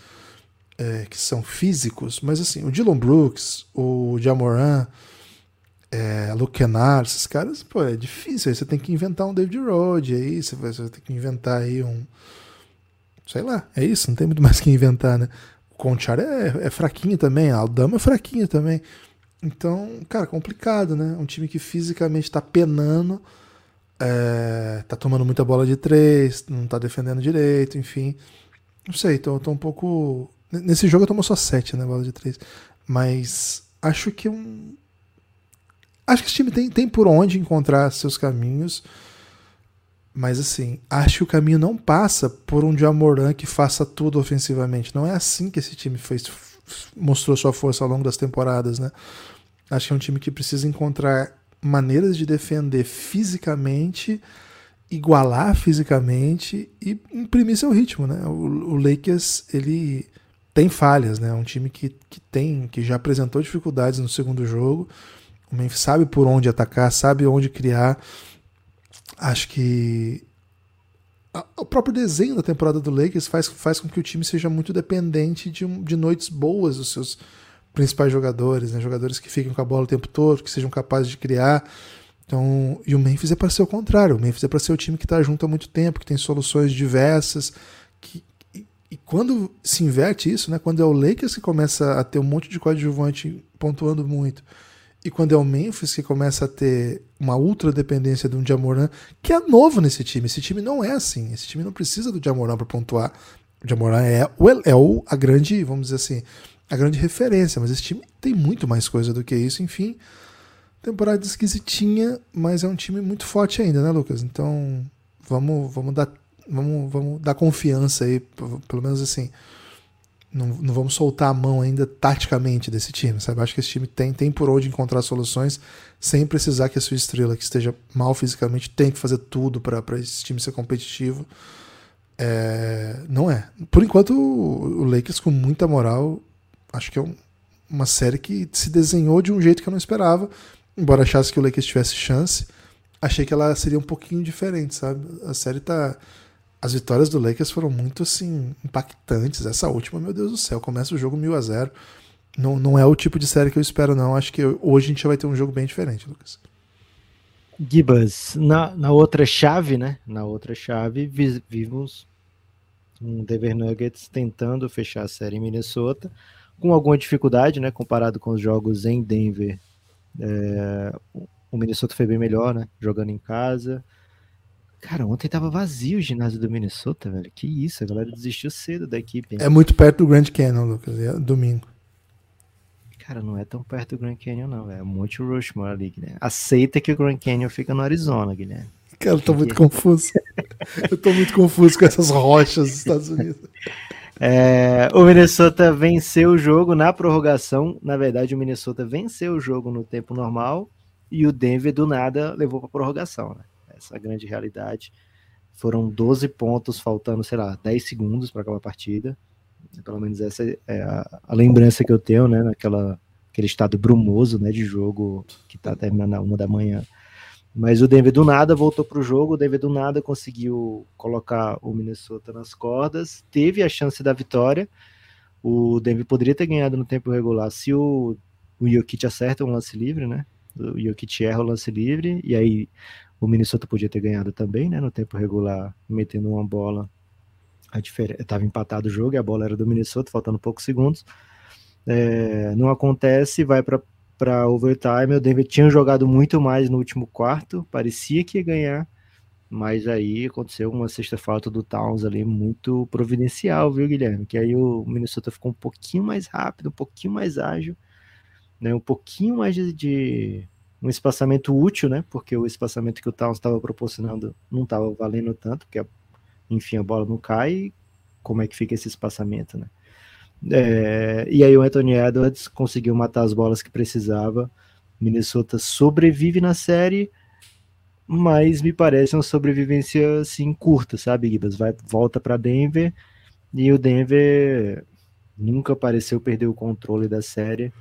é, que são físicos, mas assim, o Dylan Brooks, o Jamoran, é, Luke Kennard, esses caras, pô, é difícil. Aí você tem que inventar um David Rode, aí você vai, você vai ter que inventar aí um. Sei lá, é isso, não tem muito mais que inventar, né? O Conchar é, é fraquinho também, a Aldama é fraquinho também. Então, cara, complicado, né? Um time que fisicamente tá penando é, tá tomando muita bola de três, não tá defendendo direito, enfim. Não sei, tô, tô um pouco. Nesse jogo eu tomo só sete, né? Bola de três. Mas acho que um. Acho que esse time tem, tem por onde encontrar seus caminhos. Mas assim, acho que o caminho não passa por um Jamoran que faça tudo ofensivamente. Não é assim que esse time fez, mostrou sua força ao longo das temporadas, né? Acho que é um time que precisa encontrar maneiras de defender fisicamente, igualar fisicamente e imprimir seu ritmo, né? O, o Lakers, ele tem falhas, né? É um time que, que tem, que já apresentou dificuldades no segundo jogo. O Memphis sabe por onde atacar, sabe onde criar. Acho que o próprio desenho da temporada do Lakers faz, faz com que o time seja muito dependente de, de noites boas dos seus principais jogadores, né? jogadores que fiquem com a bola o tempo todo, que sejam capazes de criar. Então, e o Memphis é para ser o contrário. O Memphis é para ser o time que está junto há muito tempo, que tem soluções diversas. Que, e, e, quando se inverte isso, né? quando é o Lakers que começa a ter um monte de coadjuvante pontuando muito, e quando é o Memphis que começa a ter uma ultra dependência de um Jamoran, que é novo nesse time. Esse time não é assim. Esse time não precisa do Jamoran para pontuar. O Jamoran é, o, é o, a grande, vamos dizer assim, a grande referência, mas esse time tem muito mais coisa do que isso, enfim. Temporada esquisitinha, mas é um time muito forte ainda, né, Lucas? Então, vamos, vamos dar vamos, vamos dar confiança aí, pelo menos assim. Não, não vamos soltar a mão ainda taticamente desse time, sabe? Acho que esse time tem, tem por onde encontrar soluções sem precisar que a sua estrela, que esteja mal fisicamente, tenha que fazer tudo para esse time ser competitivo. É, não é. Por enquanto, o Lakers, com muita moral, acho que é um, uma série que se desenhou de um jeito que eu não esperava. Embora achasse que o Lakers tivesse chance, achei que ela seria um pouquinho diferente, sabe? A série tá. As vitórias do Lakers foram muito assim impactantes. Essa última, meu Deus do céu, começa o jogo 1000 a 0. Não, não é o tipo de série que eu espero, não. Acho que hoje a gente vai ter um jogo bem diferente, Lucas. Gibas, na, na outra chave, né? Na outra chave, vimos um Denver Nuggets tentando fechar a série em Minnesota com alguma dificuldade, né? Comparado com os jogos em Denver. É, o Minnesota foi bem melhor, né? Jogando em casa. Cara, ontem tava vazio o ginásio do Minnesota, velho. Que isso, a galera desistiu cedo da equipe. Hein? É muito perto do Grand Canyon, Lucas. É domingo. Cara, não é tão perto do Grand Canyon, não, é Monte Rushmore ali, Guilherme. Aceita que o Grand Canyon fica no Arizona, Guilherme. Cara, eu tô muito confuso. Eu tô muito confuso com essas rochas dos Estados Unidos. É, o Minnesota venceu o jogo na prorrogação. Na verdade, o Minnesota venceu o jogo no tempo normal e o Denver, do nada, levou para prorrogação. Né? Essa é a grande realidade. Foram 12 pontos, faltando, sei lá, 10 segundos para acabar a partida. Pelo menos essa é a, a, lembrança que eu tenho, né? Naquela, aquele estado brumoso né, de jogo que está terminando a uma da manhã. Mas o Denver do nada voltou para o jogo, o Denver do nada conseguiu colocar o Minnesota nas cordas, teve a chance da vitória. O Denver poderia ter ganhado no tempo regular se o, o Jokic acerta um lance livre, né? O Jokic erra o lance livre, e aí o Minnesota podia ter ganhado também, né? No tempo regular, metendo uma bola. A diferença estava empatado o jogo e a bola era do Minnesota, faltando poucos segundos. É, não acontece, vai para para overtime. O Denver tinha jogado muito mais no último quarto, parecia que ia ganhar, mas aí aconteceu uma sexta falta do Towns ali muito providencial, viu, Guilherme? Que aí o Minnesota ficou um pouquinho mais rápido, um pouquinho mais ágil, né? Um pouquinho mais de, de um espaçamento útil, né? Porque o espaçamento que o Towns estava proporcionando não estava valendo tanto, porque enfim a bola não cai. Como é que fica esse espaçamento, né? É, e aí o Anthony Edwards conseguiu matar as bolas que precisava. Minnesota sobrevive na série, mas me parece uma sobrevivência assim curta, sabe, Gibas? Vai volta para Denver e o Denver nunca pareceu perder o controle da série.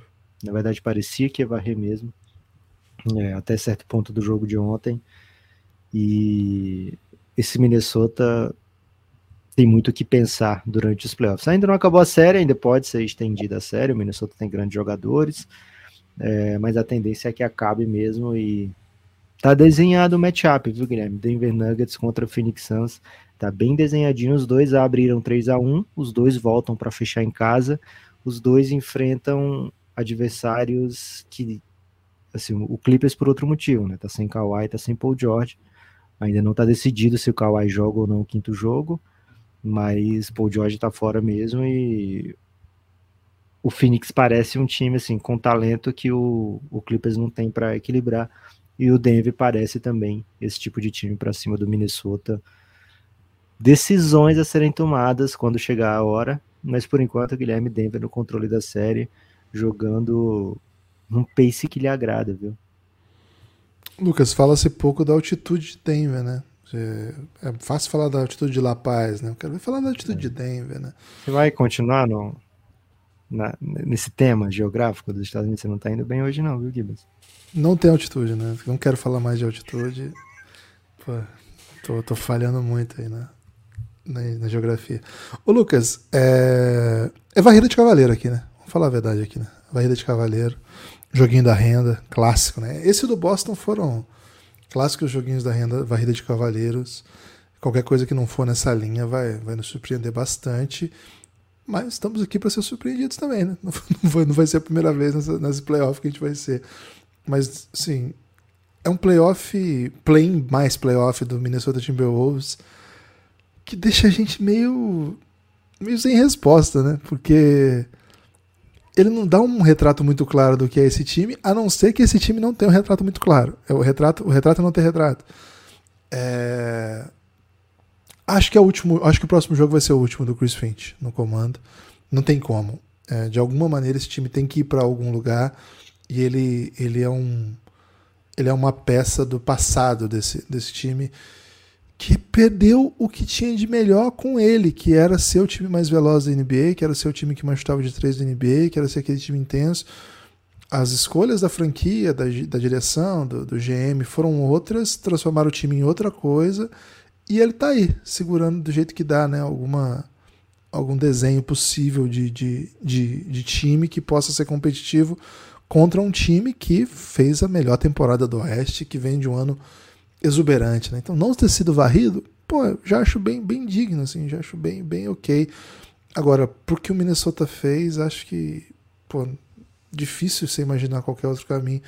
Na verdade, parecia que ia varrer mesmo, é, até certo ponto do jogo de ontem. E esse Minnesota tem muito o que pensar durante os playoffs. Ainda não acabou a série, ainda pode ser estendida a série. O Minnesota tem grandes jogadores, é, mas a tendência é que acabe mesmo. E tá desenhado o matchup, viu, Guilherme? Denver Nuggets contra o Phoenix Suns. Tá bem desenhadinho. Os dois abriram 3 a 1 os dois voltam para fechar em casa. Os dois enfrentam adversários que. Assim, o Clippers por outro motivo, né? Tá sem Kawhi, tá sem Paul George. Ainda não tá decidido se o Kawhi joga ou não o quinto jogo mas Paul George tá fora mesmo e o Phoenix parece um time assim com talento que o, o Clippers não tem para equilibrar e o Denver parece também esse tipo de time para cima do Minnesota. Decisões a serem tomadas quando chegar a hora, mas por enquanto o Guilherme Denver no controle da série, jogando um pace que lhe agrada, viu? Lucas, fala-se pouco da altitude de Denver, né? É fácil falar da altitude de La Paz, né? Eu quero falar da altitude de Denver, né? Você vai continuar no, na, nesse tema geográfico dos Estados Unidos? Você não está indo bem hoje, não, viu, Gibbs? Não tem altitude, né? Não quero falar mais de altitude. Pô, tô, tô falhando muito aí na, na, na geografia. Ô, Lucas, é, é varrida de cavaleiro aqui, né? Vamos falar a verdade aqui, né? Varrida de cavaleiro, joguinho da renda, clássico, né? Esse do Boston foram Clássicos joguinhos da renda, varrida de cavaleiros. Qualquer coisa que não for nessa linha vai, vai nos surpreender bastante. Mas estamos aqui para ser surpreendidos também, né? Não, vai, não vai ser a primeira vez nessa, nesse playoff que a gente vai ser. Mas, sim, é um playoff, play mais playoff do Minnesota Timberwolves, que deixa a gente meio, meio sem resposta, né? Porque ele não dá um retrato muito claro do que é esse time, a não ser que esse time não tenha um retrato muito claro. É o retrato, o retrato é não ter retrato. É... Acho que é o último, acho que o próximo jogo vai ser o último do Chris Finch no comando. Não tem como. É, de alguma maneira esse time tem que ir para algum lugar e ele, ele é um ele é uma peça do passado desse, desse time que perdeu o que tinha de melhor com ele, que era ser o time mais veloz da NBA, que era ser o time que mais chutava de três da NBA, que era ser aquele time intenso. As escolhas da franquia, da, da direção, do, do GM foram outras, transformaram o time em outra coisa, e ele tá aí, segurando do jeito que dá, né? Alguma, algum desenho possível de, de, de, de time que possa ser competitivo contra um time que fez a melhor temporada do Oeste, que vem de um ano exuberante, né? Então não ter sido varrido, pô, já acho bem, bem digno, assim, já acho bem, bem ok. Agora, pro que o Minnesota fez, acho que, pô, difícil você imaginar qualquer outro caminho.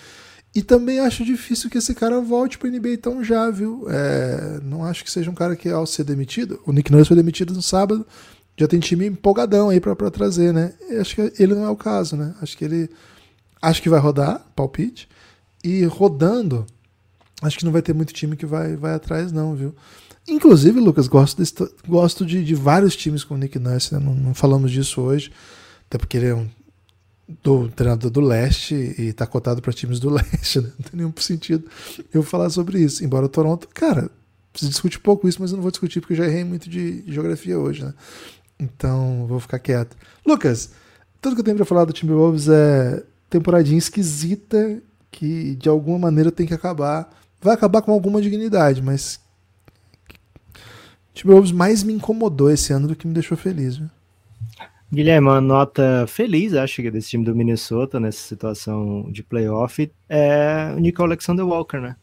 E também acho difícil que esse cara volte para NBA tão já, viu? É, não acho que seja um cara que, ao ser demitido, o Nick Nurse foi demitido no sábado, já tem time empolgadão aí para trazer, né? Eu acho que ele não é o caso, né? Acho que ele acho que vai rodar, palpite. E rodando, acho que não vai ter muito time que vai, vai atrás, não, viu? Inclusive, Lucas, gosto, gosto de, de, vários times com o Nick Nurse, né? não, não, falamos disso hoje, até porque ele é um do treinador do leste e tá cotado para times do leste, né? não tem nenhum sentido eu falar sobre isso. Embora o Toronto, cara, se discute pouco isso, mas eu não vou discutir porque eu já errei muito de geografia hoje, né? Então, vou ficar quieto. Lucas, tudo que eu tenho para falar do Timberwolves é temporadinha esquisita que de alguma maneira tem que acabar. Vai acabar com alguma dignidade, mas Timberwolves mais me incomodou esse ano do que me deixou feliz. Viu? Guilherme, uma nota feliz, acho que desse time do Minnesota nessa situação de playoff é o Nico Alexander Walker, né?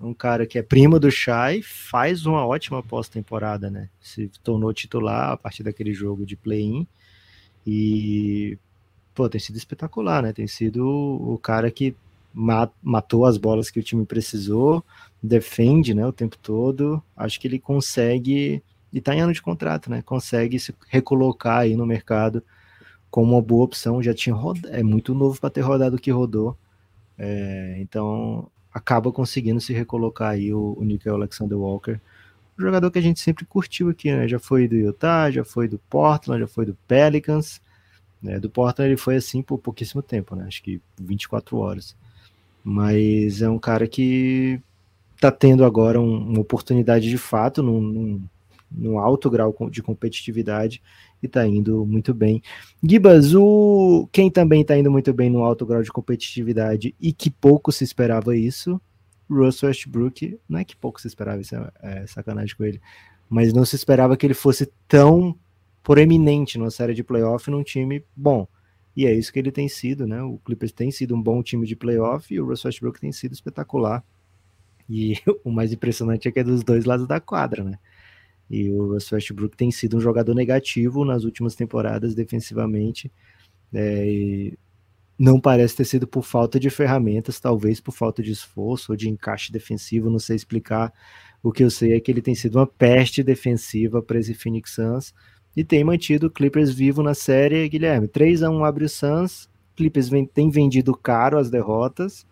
Um cara que é primo do Shai, faz uma ótima pós-temporada, né? Se tornou titular a partir daquele jogo de play-in e pô, tem sido espetacular, né? Tem sido o cara que matou as bolas que o time precisou, defende, né, o tempo todo. Acho que ele consegue e tá em ano de contrato, né? Consegue se recolocar aí no mercado como uma boa opção. Já tinha rodado, é muito novo para ter rodado o que rodou. É, então acaba conseguindo se recolocar aí o, o Nickel Alexander Walker. Um jogador que a gente sempre curtiu aqui, né? Já foi do Utah, já foi do Portland, já foi do Pelicans. Né? Do Portland ele foi assim por pouquíssimo tempo, né? Acho que 24 horas. Mas é um cara que tá tendo agora um, uma oportunidade de fato num, num, num, alto grau de competitividade e tá indo muito bem. Gibas, o, quem também tá indo muito bem no alto grau de competitividade e que pouco se esperava isso, Russell Westbrook, não é que pouco se esperava, isso é, é sacanagem com ele, mas não se esperava que ele fosse tão proeminente numa série de playoff num time bom. E é isso que ele tem sido, né? O Clippers tem sido um bom time de playoff e o Russell Westbrook tem sido espetacular. E o mais impressionante é que é dos dois lados da quadra, né? E o Russell Westbrook tem sido um jogador negativo nas últimas temporadas defensivamente. É, não parece ter sido por falta de ferramentas, talvez por falta de esforço ou de encaixe defensivo, não sei explicar. O que eu sei é que ele tem sido uma peste defensiva para esse Phoenix Suns e tem mantido o Clippers vivo na série, Guilherme. 3 a 1 abre o Suns, Clippers vem, tem vendido caro as derrotas,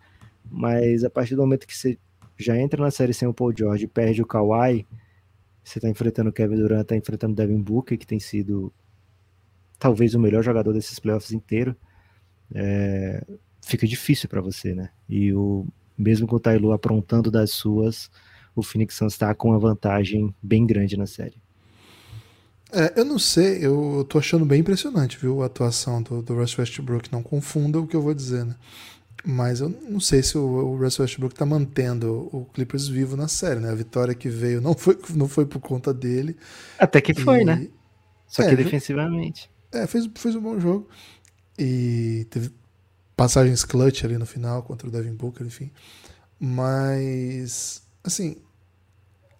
mas a partir do momento que você já entra na série sem o Paul George e perde o Kawhi, você está enfrentando o Kevin Durant, está enfrentando o Devin Booker, que tem sido talvez o melhor jogador desses playoffs inteiro, é, fica difícil para você, né? E o mesmo com o Tailu aprontando das suas, o Phoenix Suns está com uma vantagem bem grande na série. É, eu não sei, eu tô achando bem impressionante, viu, a atuação do, do Russ Westbrook. Não confunda o que eu vou dizer, né? Mas eu não sei se o, o Russell Westbrook está mantendo o Clippers vivo na série, né? A vitória que veio não foi, não foi por conta dele. Até que foi, e... né? Só é, que defensivamente. É, fez, fez um bom jogo. E teve passagens clutch ali no final contra o Devin Booker, enfim. Mas, assim,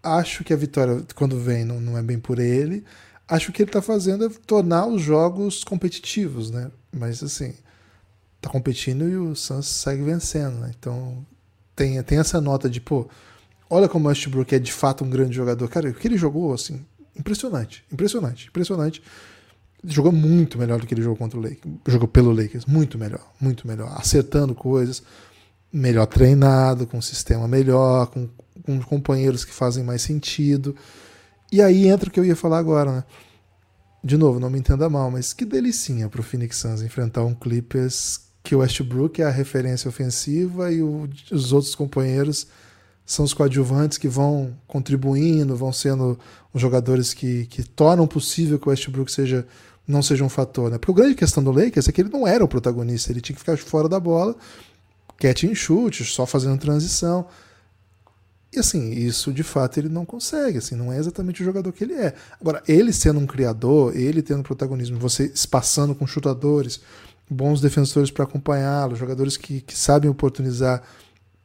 acho que a vitória, quando vem, não, não é bem por ele. Acho que ele está fazendo é tornar os jogos competitivos, né? Mas, assim, tá competindo e o Suns segue vencendo, né? Então tem, tem essa nota de, pô, olha como o Westbrook é de fato um grande jogador. Cara, o que ele jogou, assim, impressionante, impressionante, impressionante. Ele jogou muito melhor do que ele jogou contra o Lakers. Jogou pelo Lakers, muito melhor, muito melhor. Acertando coisas, melhor treinado, com um sistema melhor, com, com companheiros que fazem mais sentido. E aí entra o que eu ia falar agora, né? De novo, não me entenda mal, mas que delicinha pro Phoenix Suns enfrentar um Clippers que o Westbrook é a referência ofensiva e o, os outros companheiros são os coadjuvantes que vão contribuindo, vão sendo os jogadores que, que tornam possível que o Westbrook seja, não seja um fator. Né? Porque a grande questão do Lakers é que ele não era o protagonista, ele tinha que ficar fora da bola, catch and shoot, só fazendo transição. E assim, isso de fato ele não consegue, assim, não é exatamente o jogador que ele é. Agora, ele sendo um criador, ele tendo protagonismo, você espaçando com chutadores, bons defensores para acompanhá-lo, jogadores que, que sabem oportunizar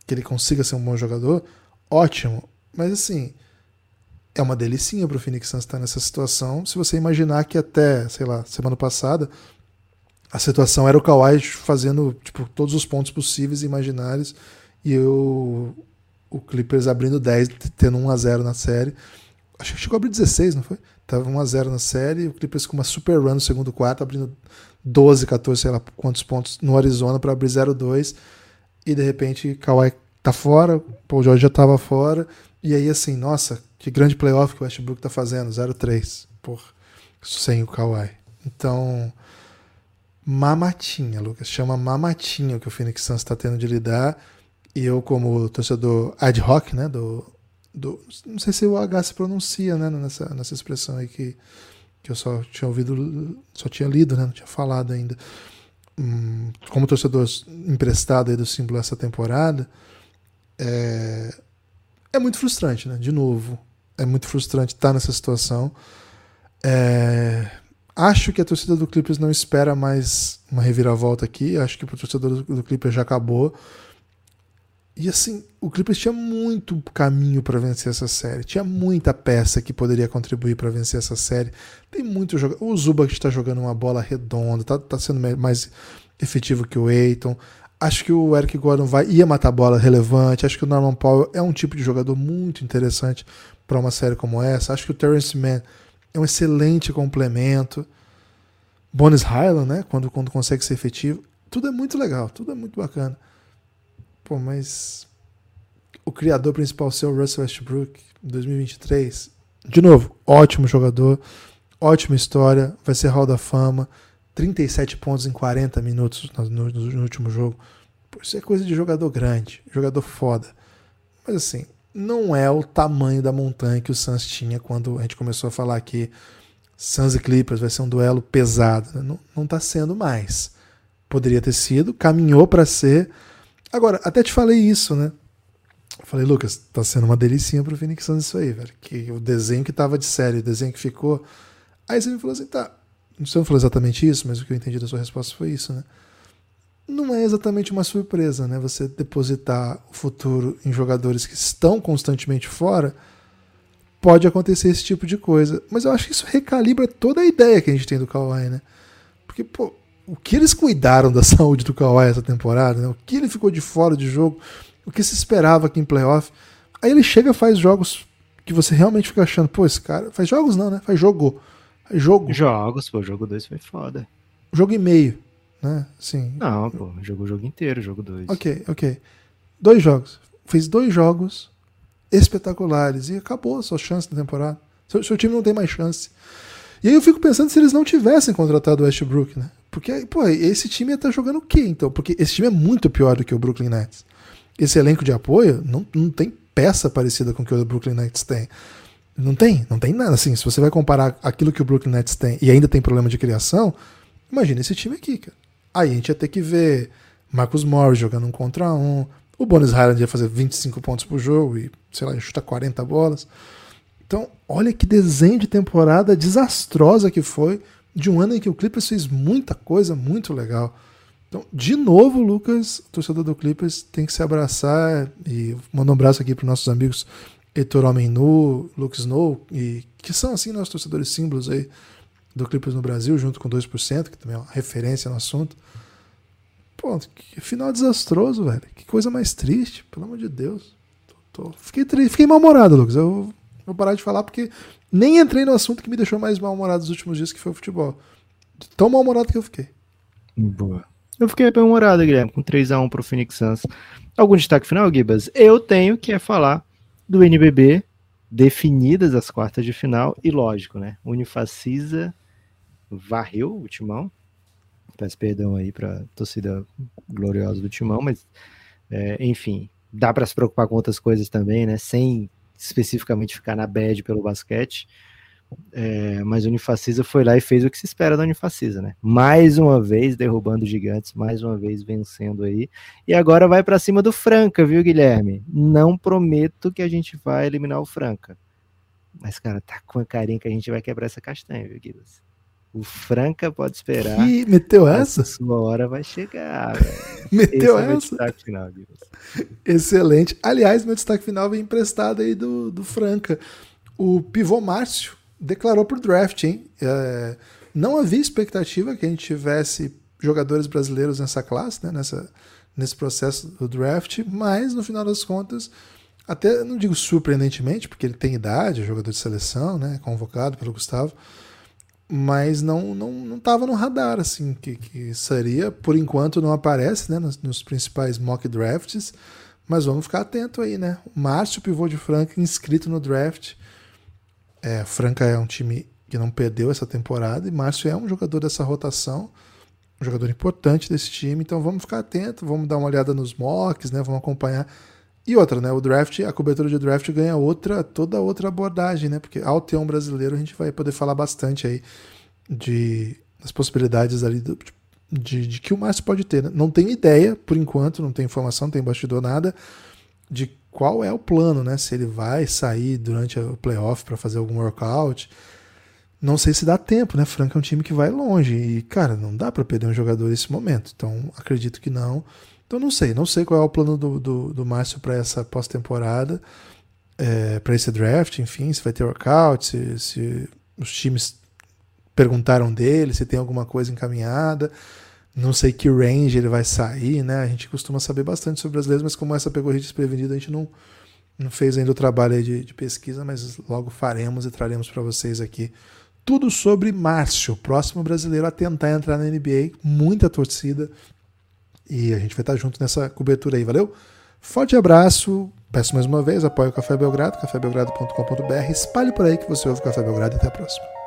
que ele consiga ser um bom jogador, ótimo. Mas assim, é uma delicinha para o Phoenix Suns estar nessa situação. Se você imaginar que até, sei lá, semana passada, a situação era o Kawhi fazendo tipo, todos os pontos possíveis e imaginários e eu, o Clippers abrindo 10, tendo 1 a 0 na série. Acho que chegou a abrir 16, não foi? Tava 1x0 na série, o Clippers com uma super run no segundo quarto, abrindo 12, 14, sei lá quantos pontos no Arizona para abrir 0-2. E de repente Kawhi tá fora, Paul George já tava fora. E aí assim, nossa, que grande playoff que o Westbrook tá fazendo, 0-3. Por sem o Kawhi. Então, mamatinha, Lucas. Chama mamatinha o que o Phoenix Suns está tendo de lidar. E eu, como torcedor ad hoc, né, do, do, não sei se o H se pronuncia, né, nessa, nessa expressão aí que, que eu só tinha ouvido, só tinha lido, né, não tinha falado ainda. Hum, como torcedor emprestado aí do símbolo essa temporada, é, é muito frustrante, né, de novo. É muito frustrante estar nessa situação. É, acho que a torcida do Clippers não espera mais uma reviravolta aqui. Acho que o torcedor do Clippers já acabou. E assim, o Clippers tinha muito caminho para vencer essa série. Tinha muita peça que poderia contribuir para vencer essa série. Tem muito jogador. O Zubac está jogando uma bola redonda, tá, tá sendo mais efetivo que o Aiton. Acho que o Eric Gordon vai ia matar bola relevante. Acho que o Norman Powell é um tipo de jogador muito interessante para uma série como essa. Acho que o Terrence Mann é um excelente complemento. Bonus Highland, né? Quando, quando consegue ser efetivo. Tudo é muito legal, tudo é muito bacana. Pô, mas o criador principal ser o Russell Westbrook em 2023. De novo, ótimo jogador, ótima história, vai ser Hall da Fama. 37 pontos em 40 minutos no, no, no último jogo. Pô, isso é coisa de jogador grande, jogador foda. Mas assim, não é o tamanho da montanha que o Suns tinha quando a gente começou a falar que Suns e Clippers vai ser um duelo pesado. Né? Não, não tá sendo mais. Poderia ter sido, caminhou para ser, Agora, até te falei isso, né? falei, Lucas, tá sendo uma delicinha pro Phoenix Suns isso aí, velho. Que o desenho que tava de série, o desenho que ficou. Aí você me falou assim, tá. Não falou exatamente isso, mas o que eu entendi da sua resposta foi isso, né? Não é exatamente uma surpresa, né? Você depositar o futuro em jogadores que estão constantemente fora. Pode acontecer esse tipo de coisa. Mas eu acho que isso recalibra toda a ideia que a gente tem do Kawhi, né? Porque, pô, o que eles cuidaram da saúde do Kawhi essa temporada, né? o que ele ficou de fora de jogo, o que se esperava aqui em playoff. Aí ele chega e faz jogos que você realmente fica achando, pô, esse cara. Faz jogos não, né? Faz jogo. Faz jogo. Jogos, pô, jogo 2 foi foda. Jogo e meio, né? Sim. Não, pô, jogou o jogo inteiro, jogo 2. Ok, ok. Dois jogos. Fez dois jogos espetaculares e acabou a sua chance na temporada. Seu, seu time não tem mais chance. E aí eu fico pensando se eles não tivessem contratado o Westbrook, né? Porque, pô, esse time ia estar tá jogando o quê, então? Porque esse time é muito pior do que o Brooklyn Nets. Esse elenco de apoio não, não tem peça parecida com o que o Brooklyn Nets tem. Não tem, não tem nada. Assim, se você vai comparar aquilo que o Brooklyn Nets tem e ainda tem problema de criação, imagina esse time aqui, cara. Aí a gente ia ter que ver Marcus Morris jogando um contra um. O Bonus Highland ia fazer 25 pontos por jogo e, sei lá, chuta 40 bolas. Então, olha que desenho de temporada desastrosa que foi, de um ano em que o Clippers fez muita coisa muito legal. Então, de novo, Lucas, torcedor do Clippers, tem que se abraçar e mandar um abraço aqui para nossos amigos Heitor Homem Nu, Luke Snow, e, que são assim nossos torcedores símbolos aí do Clippers no Brasil, junto com 2%, que também é uma referência no assunto. Pô, que final desastroso, velho. Que coisa mais triste, pelo amor de Deus. Tô, tô... Fiquei, triste, fiquei mal-humorado, Lucas. Eu Vou parar de falar porque nem entrei no assunto que me deixou mais mal-humorado nos últimos dias, que foi o futebol. Tão mal-humorado que eu fiquei. Boa. Eu fiquei bem-humorado, Guilherme, com 3x1 pro Phoenix Suns. Algum destaque final, Gibas? Eu tenho que é falar do NBB, definidas as quartas de final, e lógico, né? Unifacisa varreu o Timão. Peço perdão aí pra torcida gloriosa do Timão, mas é, enfim, dá para se preocupar com outras coisas também, né? Sem especificamente ficar na bad pelo basquete. É, mas o Unifacisa foi lá e fez o que se espera da Unifacisa, né? Mais uma vez derrubando gigantes, mais uma vez vencendo aí. E agora vai para cima do Franca, viu, Guilherme? Não prometo que a gente vai eliminar o Franca. Mas, cara, tá com a carinha que a gente vai quebrar essa castanha, viu, Guilherme? O Franca pode esperar. Que meteu essa? Sua hora vai chegar. meteu Esse é essa? É final, Excelente. Aliás, meu destaque final vem emprestado aí do, do Franca. O pivô Márcio declarou por draft, hein? É, não havia expectativa que a gente tivesse jogadores brasileiros nessa classe, né? Nessa, nesse processo do draft, mas no final das contas, até não digo surpreendentemente, porque ele tem idade, é jogador de seleção, né, convocado pelo Gustavo, mas não não não estava no radar assim que, que seria. Por enquanto não aparece né nos, nos, principais mock drafts mas vamos ficar atento aí né. O Márcio pivô de Franca inscrito no draft. É, Franca é um time que não perdeu essa temporada e Márcio é um jogador dessa rotação um jogador importante desse time então vamos ficar atento vamos dar uma olhada nos mocks né vamos acompanhar e outra, né? O draft, a cobertura de draft ganha outra, toda outra abordagem, né? Porque ao ter um brasileiro, a gente vai poder falar bastante aí de das possibilidades ali do, de, de, que o Márcio pode ter. Né? Não tenho ideia, por enquanto, não tem informação, não tem bastidor nada, de qual é o plano, né? Se ele vai sair durante o playoff para fazer algum workout. Não sei se dá tempo, né? Franca é um time que vai longe e, cara, não dá para perder um jogador nesse momento. Então, acredito que não. Então não sei, não sei qual é o plano do, do, do Márcio para essa pós-temporada, é, para esse draft, enfim, se vai ter workout, se, se os times perguntaram dele, se tem alguma coisa encaminhada. Não sei que range ele vai sair, né? A gente costuma saber bastante sobre brasileiros, mas como essa pegou desprevenida, a gente não, não fez ainda o trabalho de, de pesquisa, mas logo faremos e traremos para vocês aqui tudo sobre Márcio, próximo brasileiro a tentar entrar na NBA. Muita torcida, e a gente vai estar junto nessa cobertura aí, valeu? Forte abraço, peço mais uma vez, apoie o Café Belgrado, cafébelgrado.com.br, espalhe por aí que você ouve o Café Belgrado e até a próxima.